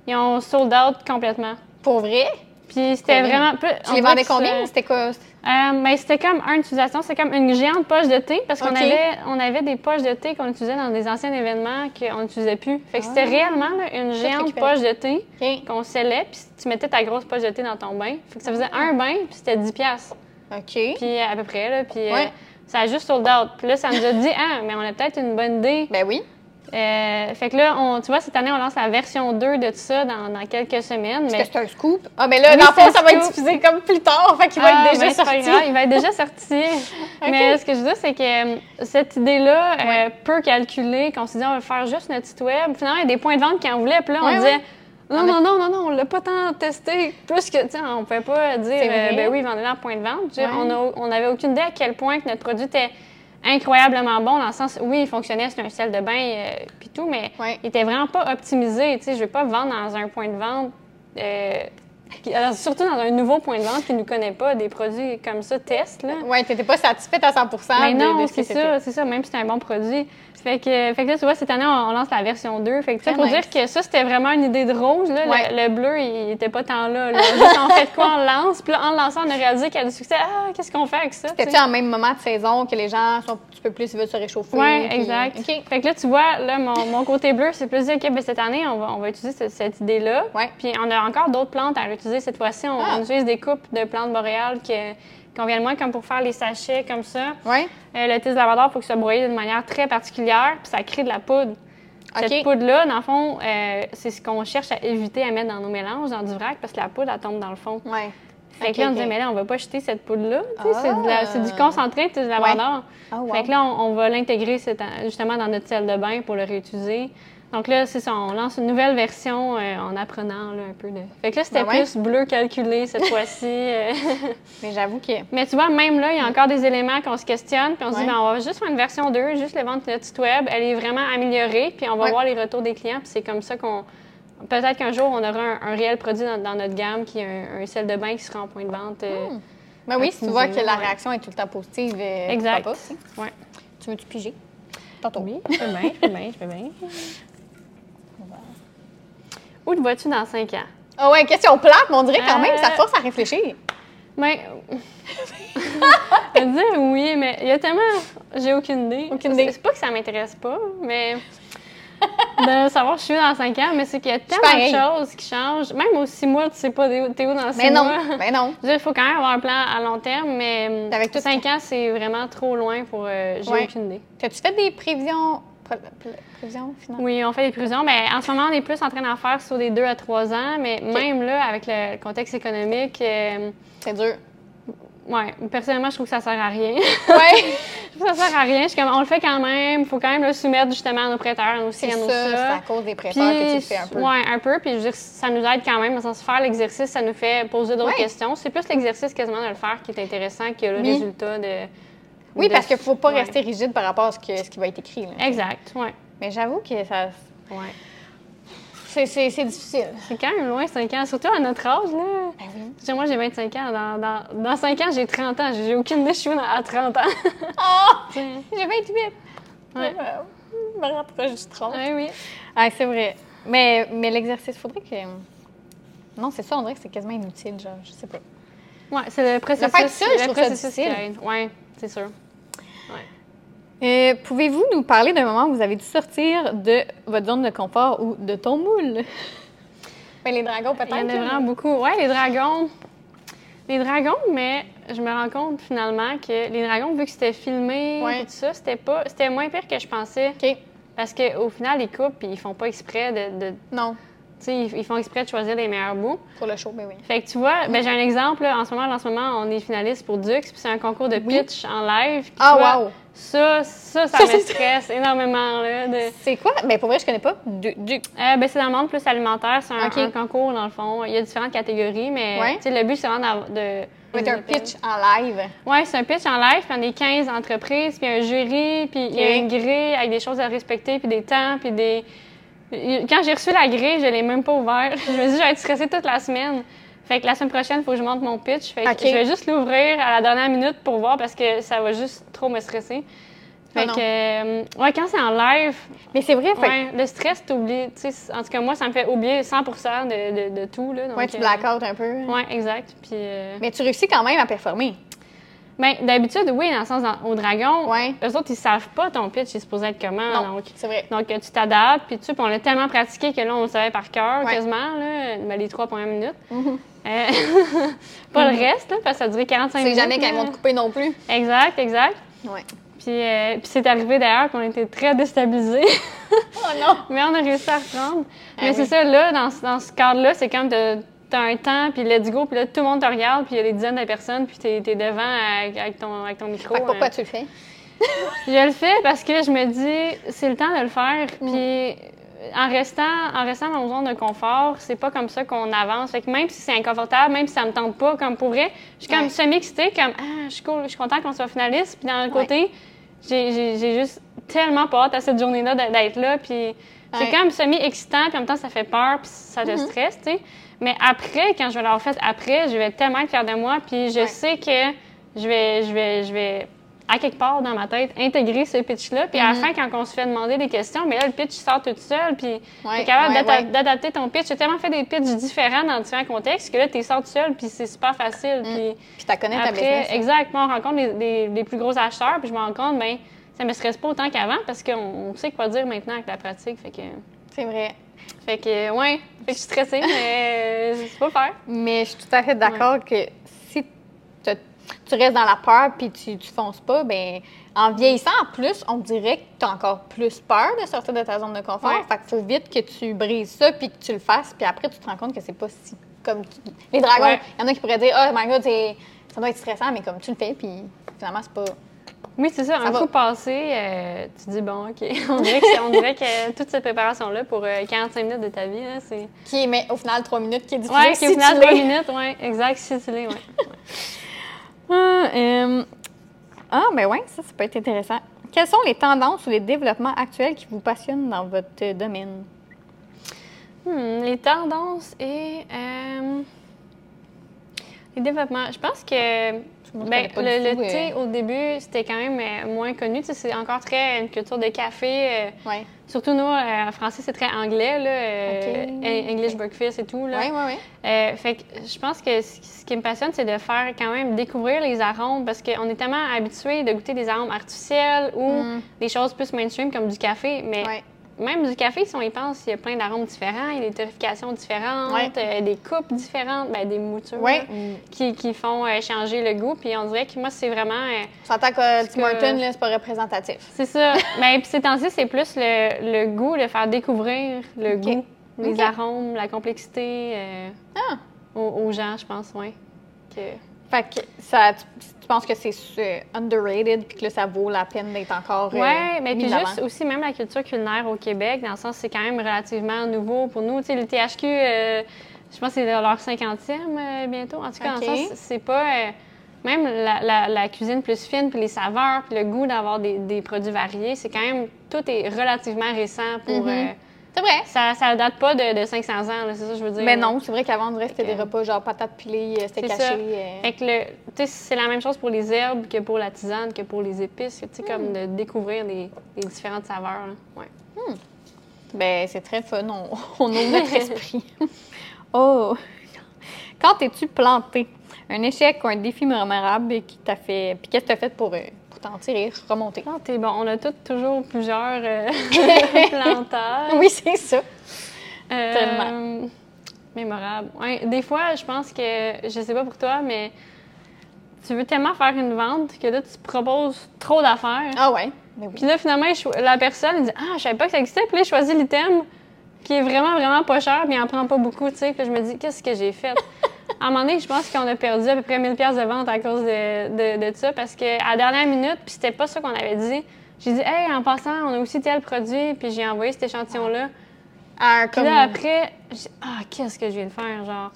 ils ont sold out complètement. Pour vrai? Puis c'était vraiment plus- Tu les vendais combien? C'était quoi? euh, ben, c'était comme une utilisation, c'est comme une géante poche de thé parce qu'on avait, on avait des poches de thé qu'on utilisait dans des anciens événements qu'on n'utilisait plus. Fait que c'était Ah. réellement là, une géante poche de thé qu'on scellait, puis tu mettais ta grosse poche de thé dans ton bain. Fait que ça faisait un bain, puis c'était 10 piastres. OK. Puis à peu près, là, puis euh, Ouais. ça a juste sold out. Puis là, ça nous a dit, ah, mais on a peut-être une bonne idée. Ben oui. Euh, fait que là, on, tu vois, cette année, on lance la version 2 de tout ça dans, dans quelques semaines. Est-ce Mais que c'est un scoop? Ah, mais là, Oui, dans le fond, ça va être diffusé comme plus tard. Fait qu'il va Ah, être déjà ben, sorti. il va être déjà <laughs> sorti. Mais ce que je veux dire, c'est que euh, cette idée-là, euh, Ouais. peu calculée, qu'on s'est dit, on va faire juste notre site web. Finalement, il y a des points de vente qui en voulaient. Puis là, on Ouais, disait, ouais. non, On a- non, non, non, non, on l'a pas tant testé. Plus que, tu sais, on pouvait pas dire, euh, ben oui, vendez-le en point de vente. Dire, on n'avait aucune idée à quel point que notre produit était incroyablement bon, dans le sens, oui, il fonctionnait, c'était un sel de bain, euh, puis tout, mais Ouais. il était vraiment pas optimisé. Tu sais, je vais pas vendre dans un point de vente. euh, alors, surtout dans un nouveau point de vente qui ne connaît pas des produits comme ça, test. Là. Ouais, t'étais pas satisfaite à 100 Mais non, ce c'est ça, c'est ça, même si c'est un bon produit. Fait que, fait que là, tu vois, cette année, on, on lance la version 2. Fait que, pour nice. dire que ça, c'était vraiment une idée de rose. Là. Le- Ouais. Le, bleu, il était pas tant là. là. Juste, on fait de quoi, on lance. Puis là, en le lançant, on a réalisé qu'il y a du succès. Ah, qu'est-ce qu'on fait avec ça? C'était-tu en même moment de saison que les gens sont un petit peu plus, ils veulent se réchauffer? Oui, puis- exact. Fait que là, tu vois, là, mon, mon côté bleu, c'est plus dire, OK, ben, cette année, on va, on va utiliser cette, cette idée-là. Ouais. Puis on a encore d'autres plantes à utiliser cette fois-ci. On, Ah. on utilise des coupes de plantes boréales que- moins comme pour faire les sachets comme ça. Ouais. Euh, le thé de lavandeur, il faut que ça broye d'une manière très particulière, puis ça crée de la poudre. Cette poudre-là, dans le fond, euh, c'est ce qu'on cherche à éviter à mettre dans nos mélanges, dans du vrac, parce que la poudre, elle tombe dans le fond. Ouais. Fait que là, on OK. disait, mais là, on va pas jeter cette poudre-là. C'est du Ah. concentré de thé de lavandeur. Ah, wow. Fait que là, on, on va l'intégrer justement dans notre salle de bain pour le réutiliser. Donc là, c'est ça, on lance une nouvelle version euh, en apprenant là, un peu de. Fait que là, c'était Ben ouais? plus bleu calculé cette <laughs> fois-ci. euh. Mais j'avoue que. Mais tu vois, même là, il y a encore des éléments qu'on se questionne, puis on se Ouais. dit, ben, on va juste faire une version 2, juste le vendre notre site web. Elle est vraiment améliorée, puis on va Ouais. voir les retours des clients, puis c'est comme ça qu'on. Peut-être qu'un jour, on aura un, un réel produit dans, dans notre gamme qui est un, un sel de bain qui sera en point de vente. euh, Ben oui, si tu vois que la réaction est tout le temps positive, euh, Exact. pas, tu veux-tu piger? Tantôt. Oui, je fais bien, je fais bien, je fais bien. <laughs> Où te vois-tu dans 5 ans? Ah ouais, question plate, mais on dirait quand même, Euh. ça force à réfléchir. Ben. dire oui, mais il y a tellement. J'ai aucune idée. Aucune idée. C'est pas que ça m'intéresse pas, mais. de savoir je suis dans 5 ans, mais c'est qu'il y a tellement de choses qui changent. Même aux 6 mois, tu sais pas t'es où t'es où dans 6 Mais non, mois. mais non. Veux dire, il faut quand même avoir un plan à long terme, mais Avec tout 5 ans, c'est vraiment trop loin pour. euh, J'ai Ouais. aucune idée. T'as-tu fait des prévisions, pré- pré- prévisions? Oui, on fait des prévisions, mais en ce moment, on est plus en train d'en faire sur des 2 à 3 ans, mais même là, avec le contexte économique, euh, C'est dur. ouais, personnellement, je trouve que ça sert à rien. Ouais. <laughs> Je trouve que ça sert à rien. Je suis comme, on le fait quand même, il faut quand même le soumettre justement à nos prêteurs, C'est à nos ça, c'est à cause des prêteurs que tu le fais un peu. Ouais, un peu. Puis je veux dire, ça nous aide quand même. Dans le sens, faire l'exercice, ça nous fait poser d'autres Ouais. questions. C'est plus l'exercice quasiment de le faire qui est intéressant que le Oui. résultat de. Oui, parce qu'il ne faut pas ouais. rester rigide par rapport à ce, que, ce qui va être écrit. là. Exact, ouais. Mais j'avoue que ça. ouais. C'est, difficile. C'est quand même loin, 5 ans. Surtout à notre âge, là. Ben oui. Moi, j'ai 25 ans. Dans, dans, dans 5 ans, j'ai 30 ans. J'ai aucune idée, je suis à 30 ans. <laughs> Oh! J'ai 28. Ouais. Je me rapproche du 30. Ouais, oui. Ah, c'est vrai. Mais, mais l'exercice, faudrait que. Non, c'est ça, on dirait que c'est quasiment inutile, genre, je sais pas. Ouais, c'est le processus. faire seul, je le trouve ça difficile. Ouais, c'est sûr. Euh, Pouvez-vous nous parler d'un moment où vous avez dû sortir de votre zone de confort ou de ton moule? Ben, les dragons, Il y en a peut-être. vraiment beaucoup. Ouais, les dragons. Les dragons, mais je me rends compte finalement que les dragons, vu que c'était filmé Ouais. et tout ça, c'était pas, c'était moins pire que je pensais. OK. Parce qu'au final, ils coupent puis ils font pas exprès de, de- Non, ils, font exprès de choisir les meilleurs bouts. pour le show, ben oui. Fait que tu vois, ben, j'ai un exemple. là. en ce moment, en ce moment, on est finaliste pour Dux, puis c'est un concours de Oui. pitch en live. Ah, vois, wow! Ça, ça, ça Ça, me c'est- stresse énormément. De... C'est quoi? Ben, pour vrai, je connais pas. Du, du... Euh, ben, c'est dans le monde plus alimentaire. C'est un, un concours, dans le fond. Il y a différentes catégories, mais Ouais. le but, c'est vraiment d'avoir- de. Mettre un pitch en live. Oui, c'est un pitch en live, puis on est 15 entreprises, puis un jury, puis il y a une grille avec des choses à respecter, puis des temps, puis des. Quand j'ai reçu la grille, je l'ai même pas ouvert. je me suis dit, je vais être stressée toute la semaine. Fait que la semaine prochaine, il faut que je monte mon pitch. Fait que je vais juste l'ouvrir à la dernière minute pour voir parce que ça va juste trop me stresser. Fait non. que, euh, ouais, quand c'est en live, Mais c'est vrai, fait ouais, le stress t'oublie. tu sais, En tout cas, moi, ça me fait oublier 100 de, de, de tout. Là, que donc, ouais, tu euh, blackout un peu. Ouais, exact. Puis, euh, Mais tu réussis quand même à performer. Ben, d'habitude, oui, dans le sens, dans- au dragon, Ouais. eux autres, ils savent pas ton pitch, il est supposé être comment. Non, Donc, c'est vrai. donc, tu t'adaptes, puis tu on l'a tellement pratiqué que là, on le savait par cœur, Ouais. quasiment, là, ben, les trois premières minutes. <laughs> Mhm. Euh, <laughs> pas le reste, là, parce que ça a duré 45 C'est minutes. jamais quand ils là. vont te couper non plus. Exact, exact. Ouais. Puis, euh, puis c'est arrivé d'ailleurs qu'on était très déstabilisés. Oh non! <laughs> Mais on a réussi à reprendre. Ah Mais oui. c'est ça, là, dans, dans ce cadre-là, c'est comme de- t'as un temps, puis let's go, puis là, tout le monde te regarde, puis il y a des dizaines de personnes, puis t'es es devant avec, avec ton, avec ton micro. Fait que pourquoi hein. tu le fais? Je le fais parce que je me dis, c'est le temps de le faire, Mm. puis en restant, en restant dans nos zone de confort, c'est pas comme ça qu'on avance. Fait que même si c'est inconfortable, même si ça me tente pas, comme pour vrai, je suis comme Ouais. semi-excitée, comme, ah, je suis cool, je suis contente qu'on soit finaliste, puis d'un Ouais. côté, j'ai- juste tellement pas hâte à cette journée-là d'être- là, puis c'est Ouais. comme semi-excitant, puis en même temps, ça fait peur, puis ça te Mm-hmm. stresse, tu sais. Mais après, quand je vais l'avoir fait après, je vais tellement être fière de moi, puis je Ouais. sais que je vais, je vais, je vais, à quelque part dans ma tête, intégrer ce pitch-là. Puis à la Mhm. fin, quand on se fait demander des questions, mais là, le pitch sort tout seul, puis Ouais, t'es capable ouais, d'adapter ton pitch. J'ai tellement fait des pitchs différents dans différents contextes que là, t'es sors tout seul, puis c'est super facile. Puis Puis tu connais ta après, business. hein. exactement, on rencontre les, les- les plus gros acheteurs, puis je me rends compte, ben ça me stresse pas autant qu'avant parce qu'on on sait quoi dire maintenant avec la pratique. Fait que, C'est vrai. Fait que ouais, fait que je suis stressée, mais je sais pas faire. Mais je suis tout à fait d'accord que si tu restes dans la peur puis tu, tu fonces pas, ben en vieillissant en plus, on dirait que tu as encore plus peur de sortir de ta zone de confort. Ouais. Fait qu'il faut vite que tu brises ça puis que tu le fasses, puis après tu te rends compte que c'est pas si comme tu- les dragons. Il Ouais. y en a qui pourraient dire "Oh my god, ça doit être stressant", mais comme tu le fais puis finalement c'est pas Oui, c'est ça. Ça un va. coup passé, euh, tu dis, bon, OK. <laughs> on, dirait que, c'est- on dirait que toute cette préparation-là pour euh, 45 minutes de ta vie, là, c'est. qui est mais au final trois minutes qui est difficile. Si qui au final tu 3 l'es. minutes, ouais, exact, si tu l'es, ouais. <laughs> Ah, euh, ah, ben ouais, ça, ça peut être intéressant. Quelles sont les tendances ou les développements actuels qui vous passionnent dans votre euh, domaine? Hmm, les tendances et euh, les développements. Je pense que Moi, ben, pas le, le tout, thé, euh, au début, c'était quand même euh, moins connu. Tu sais, c'est encore très une culture de café. euh, Ouais. surtout nous, euh, en français, c'est très anglais, là, euh, English breakfast et tout. Là. Ouais, ouais. Euh, fait que je pense que ce ce qui me passionne, c'est de faire quand même découvrir les arômes parce qu'on est tellement habitué de goûter des arômes artificiels ou Mm. des choses plus mainstream comme du café. Mais Ouais. Même du café, si on y pense, il y a plein d'arômes différents, il y a des torréfications différentes, Ouais. euh, des coupes différentes, ben, des moutures Ouais. qui, qui font euh, changer le goût. Puis on dirait que moi, c'est vraiment. euh, On s'entend que Tim Hortons, c'est pas représentatif. c'est ça. Mais <laughs> puis ces temps-ci, c'est plus le, le goût, de faire découvrir le goût, les arômes, la complexité euh, Ah! aux, aux gens, je pense, oui. Que... Fait que ça, tu, tu penses que c'est underrated puis que là, ça vaut la peine d'être encore. euh, Oui, mais puis juste aussi même la culture culinaire au Québec, dans le sens c'est quand même relativement nouveau pour nous. Tu sais, le THQ, euh, je pense que c'est leur 50e euh, bientôt. En tout cas, dans le sens, c'est pas... même la, la- la cuisine plus fine, puis les saveurs, puis le goût d'avoir des, des produits variés, c'est quand même... Tout est relativement récent pour... Mhm. euh, C'est vrai. ça, ça date pas de, de 500 ans, c'est ça que je veux dire. Mais non, c'est vrai qu'avant, on dirait c'était des repas genre patates pilées, euh, c'était C'est caché. ça. euh. Fait que le, tu sais, c'est la même chose pour les herbes que pour la tisane, que pour les épices, tu sais, Hmm. comme de découvrir les, les différentes saveurs. là. Ouais. Ben, c'est très fun. On, <laughs> on ouvre notre <laughs> esprit. <laughs> oh! Quand t'es-tu planté? Un échec ou un défi mémorable qui t'a fait. Puis qu'est-ce que t'as fait pour, euh, pour t'en tirer, remonter? Ah, t'es bon. On a tous toujours plusieurs euh, <laughs> plantages. Oui, c'est ça. Euh, tellement. Mémorable. Ouais, des fois, je pense que, je sais pas pour toi, mais tu veux tellement faire une vente que là, tu proposes trop d'affaires. Ah ouais. Ben oui. Puis là, finalement, la personne dit Ah, je savais pas que ça existait. Puis là, il choisit l'item qui est vraiment, vraiment pas cher, puis il en prend pas beaucoup, tu sais. Puis je me dis Qu'est-ce que j'ai fait À un moment donné, je pense qu'on a perdu à peu près 1000 pièces de vente à cause de, de, de ça, parce qu'à la dernière minute, puis c'était pas ça qu'on avait dit. J'ai dit Hey, en passant, on a aussi tel produit, puis j'ai envoyé cet échantillon-là. Un Puis comme. là, après, j'ai Ah, qu'est-ce que je viens de faire Genre?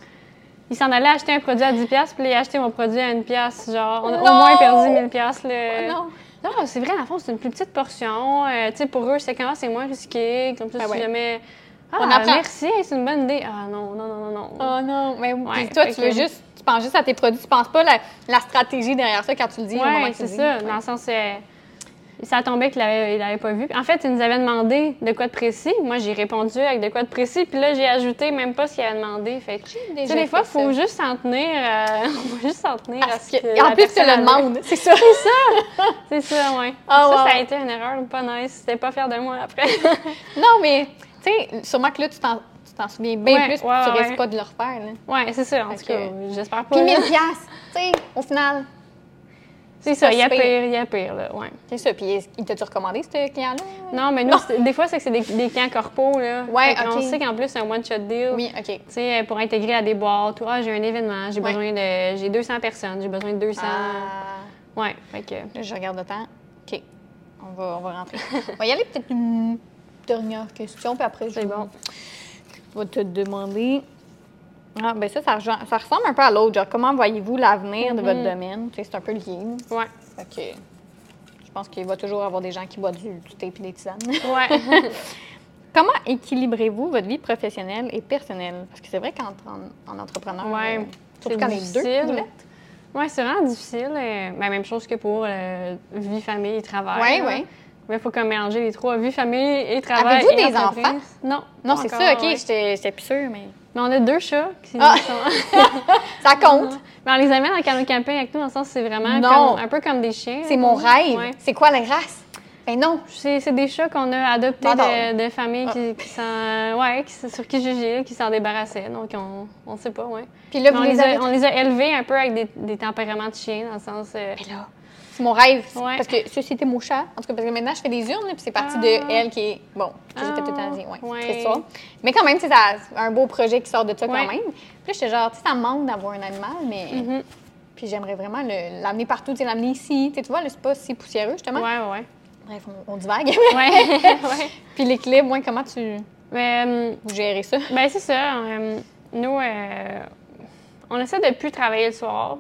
Il s'en allait acheter un produit à 10$, puis il a acheté mon produit à 1$. pièce. Genre, on a Non! au moins perdu 1000$. piastres, le... non. Non, c'est vrai, en fond, c'est une plus petite portion. Euh, tu sais, pour eux, c'est quand c'est moins risqué. Comme ça, Ah si ouais. jamais. Ah, On apprend. merci, c'est une bonne idée. Ah non, non, non, non, non. Oh non. Mais Ouais, toi, tu veux que- juste. Tu penses juste à tes produits, tu penses pas la, la stratégie derrière ça quand tu le dis tu c'est ça. Dans le sens, euh, ça tombait qu'il avait, il avait pas vu. En fait, il nous avait demandé de quoi de précis. Moi, j'ai répondu avec de quoi de précis. Puis là, j'ai ajouté même pas ce qu'il avait demandé. Fait tu sais, des fois, il faut ça. juste s'en tenir, euh, <laughs> faut juste s'en tenir à ce que- en plus, tu le demandes, c'est ça. C'est ça, ouais. Ah, ça, wow. ça a été une erreur pas nice. C'était pas fier de moi après. Non, mais, tu sais, sûrement que là, tu t'en, tu t'en souviens bien Ouais, plus, ouais, tu ouais. risques pas de le refaire, ouais, c'est ça. En Fait tout cas, j'espère pas. Puis là. 1000 piastres, tu sais, au final. C'est ça, il y a pire. il y a pire, là, ouais. C'est ça. Puis, il t'a-tu recommandé, ce client-là? Non, mais nous, des fois, c'est que c'est des, des clients corpos, là. Ouais, Fait ok. sait qu'en plus, c'est un one-shot deal. Oui, OK. Tu sais, pour intégrer à des boîtes, ah, j'ai un événement, j'ai besoin de. J'ai 200 personnes, j'ai besoin de 200. Ah, Ouais, fait que. là, je regarde le temps. OK. On va, on va rentrer. <laughs> on va y aller peut-être dernière question, puis après, je C'est bon. vais te demander. Ah, ben ça, ça, ressemble un peu à l'autre. Genre, comment voyez-vous l'avenir de votre Mhm. domaine? C'est un peu lié. Fait que je pense qu'il va toujours avoir des gens qui boivent du, du thé et des tisanes. Ouais. <laughs> Comment équilibrez-vous votre vie professionnelle et personnelle? Parce que c'est vrai qu'en en, en entrepreneur, Ouais, euh, surtout c'est quand les deux ouais, c'est vraiment difficile. euh, ben, même chose que pour euh, vie, famille et travail. Ouais, là. Mais il faut comme mélanger les trois, vie, famille et travail. Avez-vous des entreprise. enfants? Non. Non, c'est ça, OK, ouais. j'étais plus sûre, mais... Mais on a deux chats qui Ah! sont. <laughs> Ça compte! <laughs> Mais on les amène en canot camping avec nous, dans le sens c'est vraiment Non. comme- un peu comme des chiens. C'est mon rêve! Ouais. C'est quoi les races? Ben non! C'est des chats qu'on a adoptés de, de familles Ah. qui, qui s'en. Ouais, qui, sur qui Gigi, qui s'en débarrassaient. Donc on, on sait pas, ouais. Puis là, vous on, les avez... a, on les a élevés un peu avec des, des tempéraments de chiens, dans le sens. euh, Mais là, c'est mon rêve. Ouais. Parce que ça, c'était mon chat. En tout cas, parce que maintenant, je fais des urnes, puis c'est parti Ah. de elle qui est... Bon, que Ah, tout le temps dit, ouais, ouais. triste ça. Mais quand même, c'est ça- c'est un beau projet qui sort de ça Ouais. quand même. Puis là, j'étais genre, tu sais, ça me manque d'avoir un animal, mais... mhm. Puis j'aimerais vraiment l'amener partout, tu sais, l'amener ici. Tu vois, là, c'est pas si poussiéreux, justement. Ouais, ouais. Bref, on, on divague. Ouais, <laughs> ouais. puis l'équilibre, moi, comment tu Mais, euh, vous gérez ça? ben, c'est ça. euh, nous, euh, on essaie de plus travailler le soir,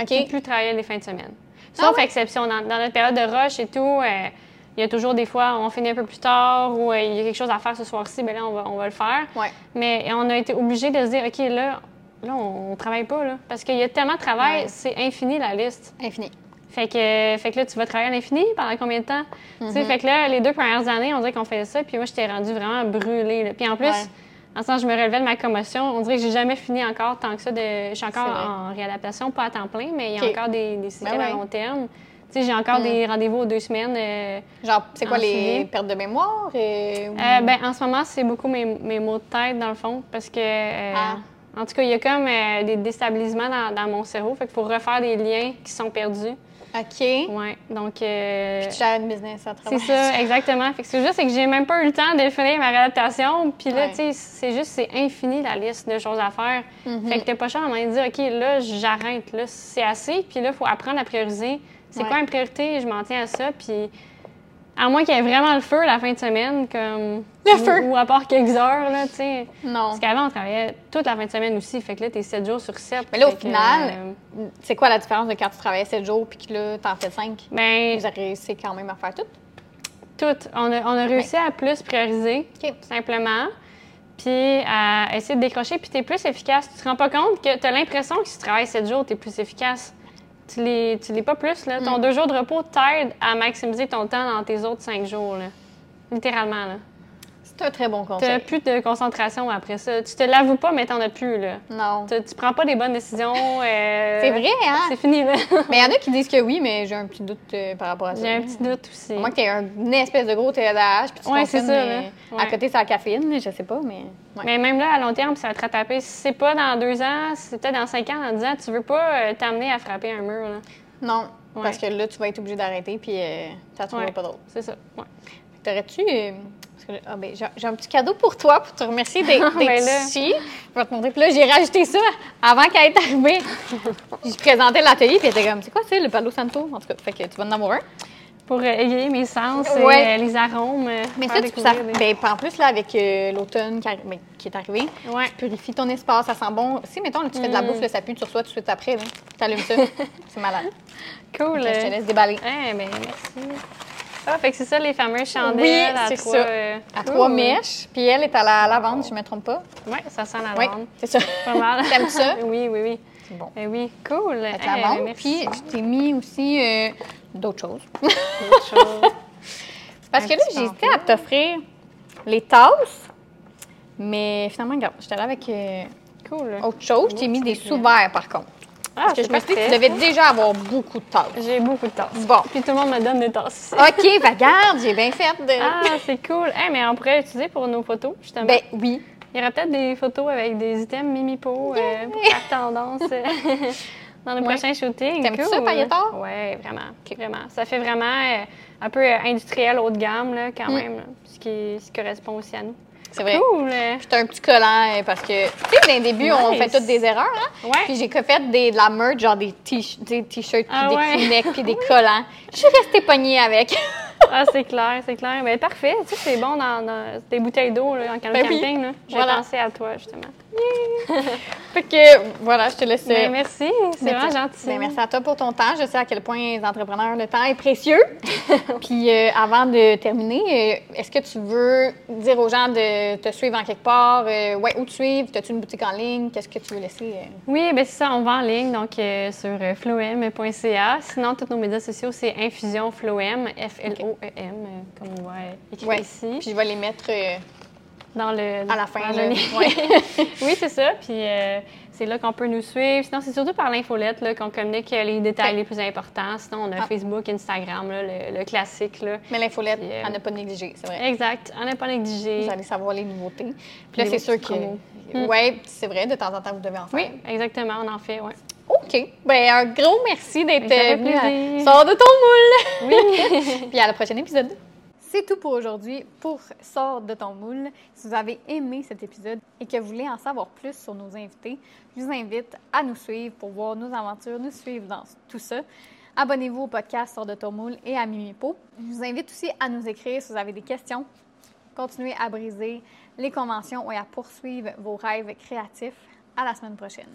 OK. puis plus travailler les fins de semaine. Ah Sauf ouais? exception, dans, dans notre période de rush et tout, euh, il y a toujours des fois, on finit un peu plus tard ou euh, il y a quelque chose à faire ce soir-ci, ben là, on va, on va le faire. Ouais. Mais on a été obligé de se dire, OK, là, là on, on travaille pas, là. Parce qu'il y a tellement de travail, Ouais. c'est infini la liste. Infini. Fait que, fait que là, tu vas travailler à l'infini pendant combien de temps? Tu Mm-hmm. sais, fait que là, les deux premières années, on dirait qu'on faisait ça, puis moi, j'étais rendue vraiment brûlée. là. Puis en plus, Ouais. En sens, je me relevais de ma commotion. On dirait que j'ai jamais fini encore tant que ça. De... Je suis encore en réadaptation, pas à temps plein, mais il y a encore des, des Ben ouais. à long terme. Tu sais, j'ai encore Mm. des rendez-vous aux deux semaines. euh, Genre, c'est quoi les suivi. pertes de mémoire? Et... euh, ben, en ce moment, c'est beaucoup mes, mes maux de tête, dans le fond, parce que... euh, Ah. En tout cas, il y a comme des déstabilisements dans, dans mon cerveau. Fait faut refaire des liens qui sont perdus. OK. Ouais, donc... euh, Tu gères une business à C'est travers ça, exactement. Fait que c'est juste c'est que j'ai même pas eu le temps de finir ma réadaptation. Puis là, Ouais. tu sais, c'est juste, c'est infini la liste de choses à faire. Mhm. Fait que t'as pas cher à de dire, OK, là, j'arrête, là, c'est assez. Puis là, il faut apprendre à prioriser. C'est Ouais. quoi une priorité? Je m'en tiens à ça. Puis à moins qu'il y ait vraiment le feu la fin de semaine, comme. Le ou- feu! Ou à part quelques heures, là, tu sais. Non. Parce qu'avant, on travaillait toute la fin de semaine aussi. Fait que là, t'es 7 jours sur 7. Mais là, au final, euh, c'est quoi la différence de quand tu travaillais 7 jours puis que là, t'en fais 5? ben, Vous avez réussi quand même à faire tout? tout. On a, on a réussi à plus prioriser. Simplement, puis à essayer de décrocher, puis tu es plus efficace. Tu te rends pas compte que tu as l'impression que si tu travailles 7 jours, tu es plus efficace. Tu l'es, tu l'es pas plus. Là. Mm. Ton deux jours de repos t'aide à maximiser ton temps dans tes autres cinq jours. Là. Littéralement. Là. C'est un très bon Tu n'as conseil. plus de concentration après ça. Tu te l'avoues pas, mais t'en as plus. Là. Non. Tu, tu prends pas des bonnes décisions. euh, <laughs> C'est vrai, hein? C'est fini. Là. <laughs> Mais il y en a qui disent que oui, mais j'ai un petit doute euh, par rapport à ça. J'ai un petit doute aussi. À moins que un, une espèce de gros TDAH puis tu Ouais, c'est ça, mais à côté, c'est la caféine, je sais pas, mais... ouais. Mais même là, à long terme, ça va te rattraper. Si c'est pas dans deux ans, si c'est peut-être dans cinq ans, dans dix ans, tu veux pas euh, t'amener à frapper un mur. Là. Non, Ouais. parce que là, tu vas être obligé d'arrêter puis euh, ça ne pas d'autre. C'est ça. Ouais. T'aurais-tu... ah, ben, j'ai un petit cadeau pour toi pour te remercier d'être <laughs> Ben d'être ici. Je vais te montrer. Puis là, j'ai rajouté ça avant qu'elle est arrivée. je présentais l'atelier puis elle était comme, c'est quoi ça, le Palo Santo? En tout cas, fait que tu vas en avoir un. Pour euh, égayer mes sens, Ouais. euh, les arômes. euh, Mais ça, tu, ça découvrir des- ben, en plus, là, avec euh, l'automne qui, ben, qui est arrivé, Ouais. tu purifies ton espace, ça sent bon. Si, mettons, là, tu fais de la Mm. bouffe, là, ça pue, tu reçois tout de suite après, là. T'allumes ça. <laughs> c'est malade. Cool. Je te laisse déballer. eh, ben, merci. Ah, fait que c'est ça, les fameuses chandelles Oui, à trois... ça. euh, À cool. trois mèches, puis elle est à la lavande, je ne me trompe pas. Ouais, ça sent la Oui, lavande. c'est ça. Pas mal. <laughs> T'aimes ça? <laughs> oui, oui, oui. C'est bon. Eh oui, cool. Eh, la lavande, merci. puis je t'ai mis aussi euh, d'autres choses. <laughs> Autre chose. Parce Un que là, hésité à t'offrir les tasses, mais finalement, regarde, j'étais là avec euh, Cool. autre chose. Je t'ai mis des sous-verts, par contre. Ah, Parce que je me suis dit que tu devais déjà avoir beaucoup de tasses. J'ai beaucoup de tasses. Bon. Puis tout le monde me donne des tasses. OK, ben regarde, j'ai bien fait de... Ah, c'est cool. Eh, mais on pourrait l'utiliser pour nos photos, justement. Ben oui. Il y aurait peut-être des photos avec des items Mimipo euh, pour faire tendance. <laughs> dans le Ouais. prochain shooting. T'aimes-tu Cool. ça, pailletard? Oui, vraiment. Vraiment. Ça fait vraiment euh, un peu euh, industriel, haut de gamme, là, quand Mm. même, là, ce, qui, ce qui correspond aussi à nous. C'est vrai. Cool! J'étais un petit collant parce que, tu sais, dans les débuts, on fait toutes des erreurs. Hein? Ouais. Puis j'ai fait des, de la merch, genre des t-shirts, puis Ah des ouais. puis des <laughs> collants. Je suis restée pognée avec. Ah, c'est clair, c'est clair. Ben, parfait. Tu sais, c'est bon dans, dans des bouteilles d'eau là, en Ben oui. camping. là. J'ai Voilà. pensé à toi, justement. <laughs> fait que, voilà, je te laisse. Ben, euh, merci, c'est vraiment gentil. Ben, merci à toi pour ton temps. Je sais à quel point les entrepreneurs, le temps est précieux. <laughs> Puis euh, avant de terminer, euh, est-ce que tu veux dire aux gens de te suivre en quelque part? Euh, ouais, où te suivre? As-tu une boutique en ligne? Qu'est-ce que tu veux laisser? euh? Oui, ben c'est ça, on va en ligne, donc sur floem.ca. Sinon, tous nos médias sociaux, c'est Infusion Floem, F-L-O-E-M, euh, comme on voit euh, écrit Ouais. ici, Puis je vais les mettre dans le, à la fin. le- Ouais. <laughs> oui, c'est ça, puis euh, c'est là qu'on peut nous suivre. Sinon, c'est surtout par l'infolette là, qu'on communique euh, les détails les plus importants. Sinon, on a Ah. Facebook, Instagram, là, le, le classique. Là. Mais l'infolette, euh, à ne pas négliger, c'est vrai. Exact, on n'a pas négligé. Vous allez savoir les nouveautés. Puis là, c'est sûr que. Oui, c'est vrai, de temps en temps, vous devez en faire. Oui, exactement, on en fait, oui. OK. Ben, un gros merci d'être euh, venu à. Sors de ton moule. Oui. <laughs> Puis à la prochaine épisode. C'est tout pour aujourd'hui pour Sort de ton moule. Si vous avez aimé cet épisode et que vous voulez en savoir plus sur nos invités, je vous invite à nous suivre pour voir nos aventures, nous suivre dans tout ça. Abonnez-vous au podcast Sort de ton moule et à Mimipo. Je vous invite aussi à nous écrire si vous avez des questions. Continuez à briser les conventions et à poursuivre vos rêves créatifs. À la semaine prochaine.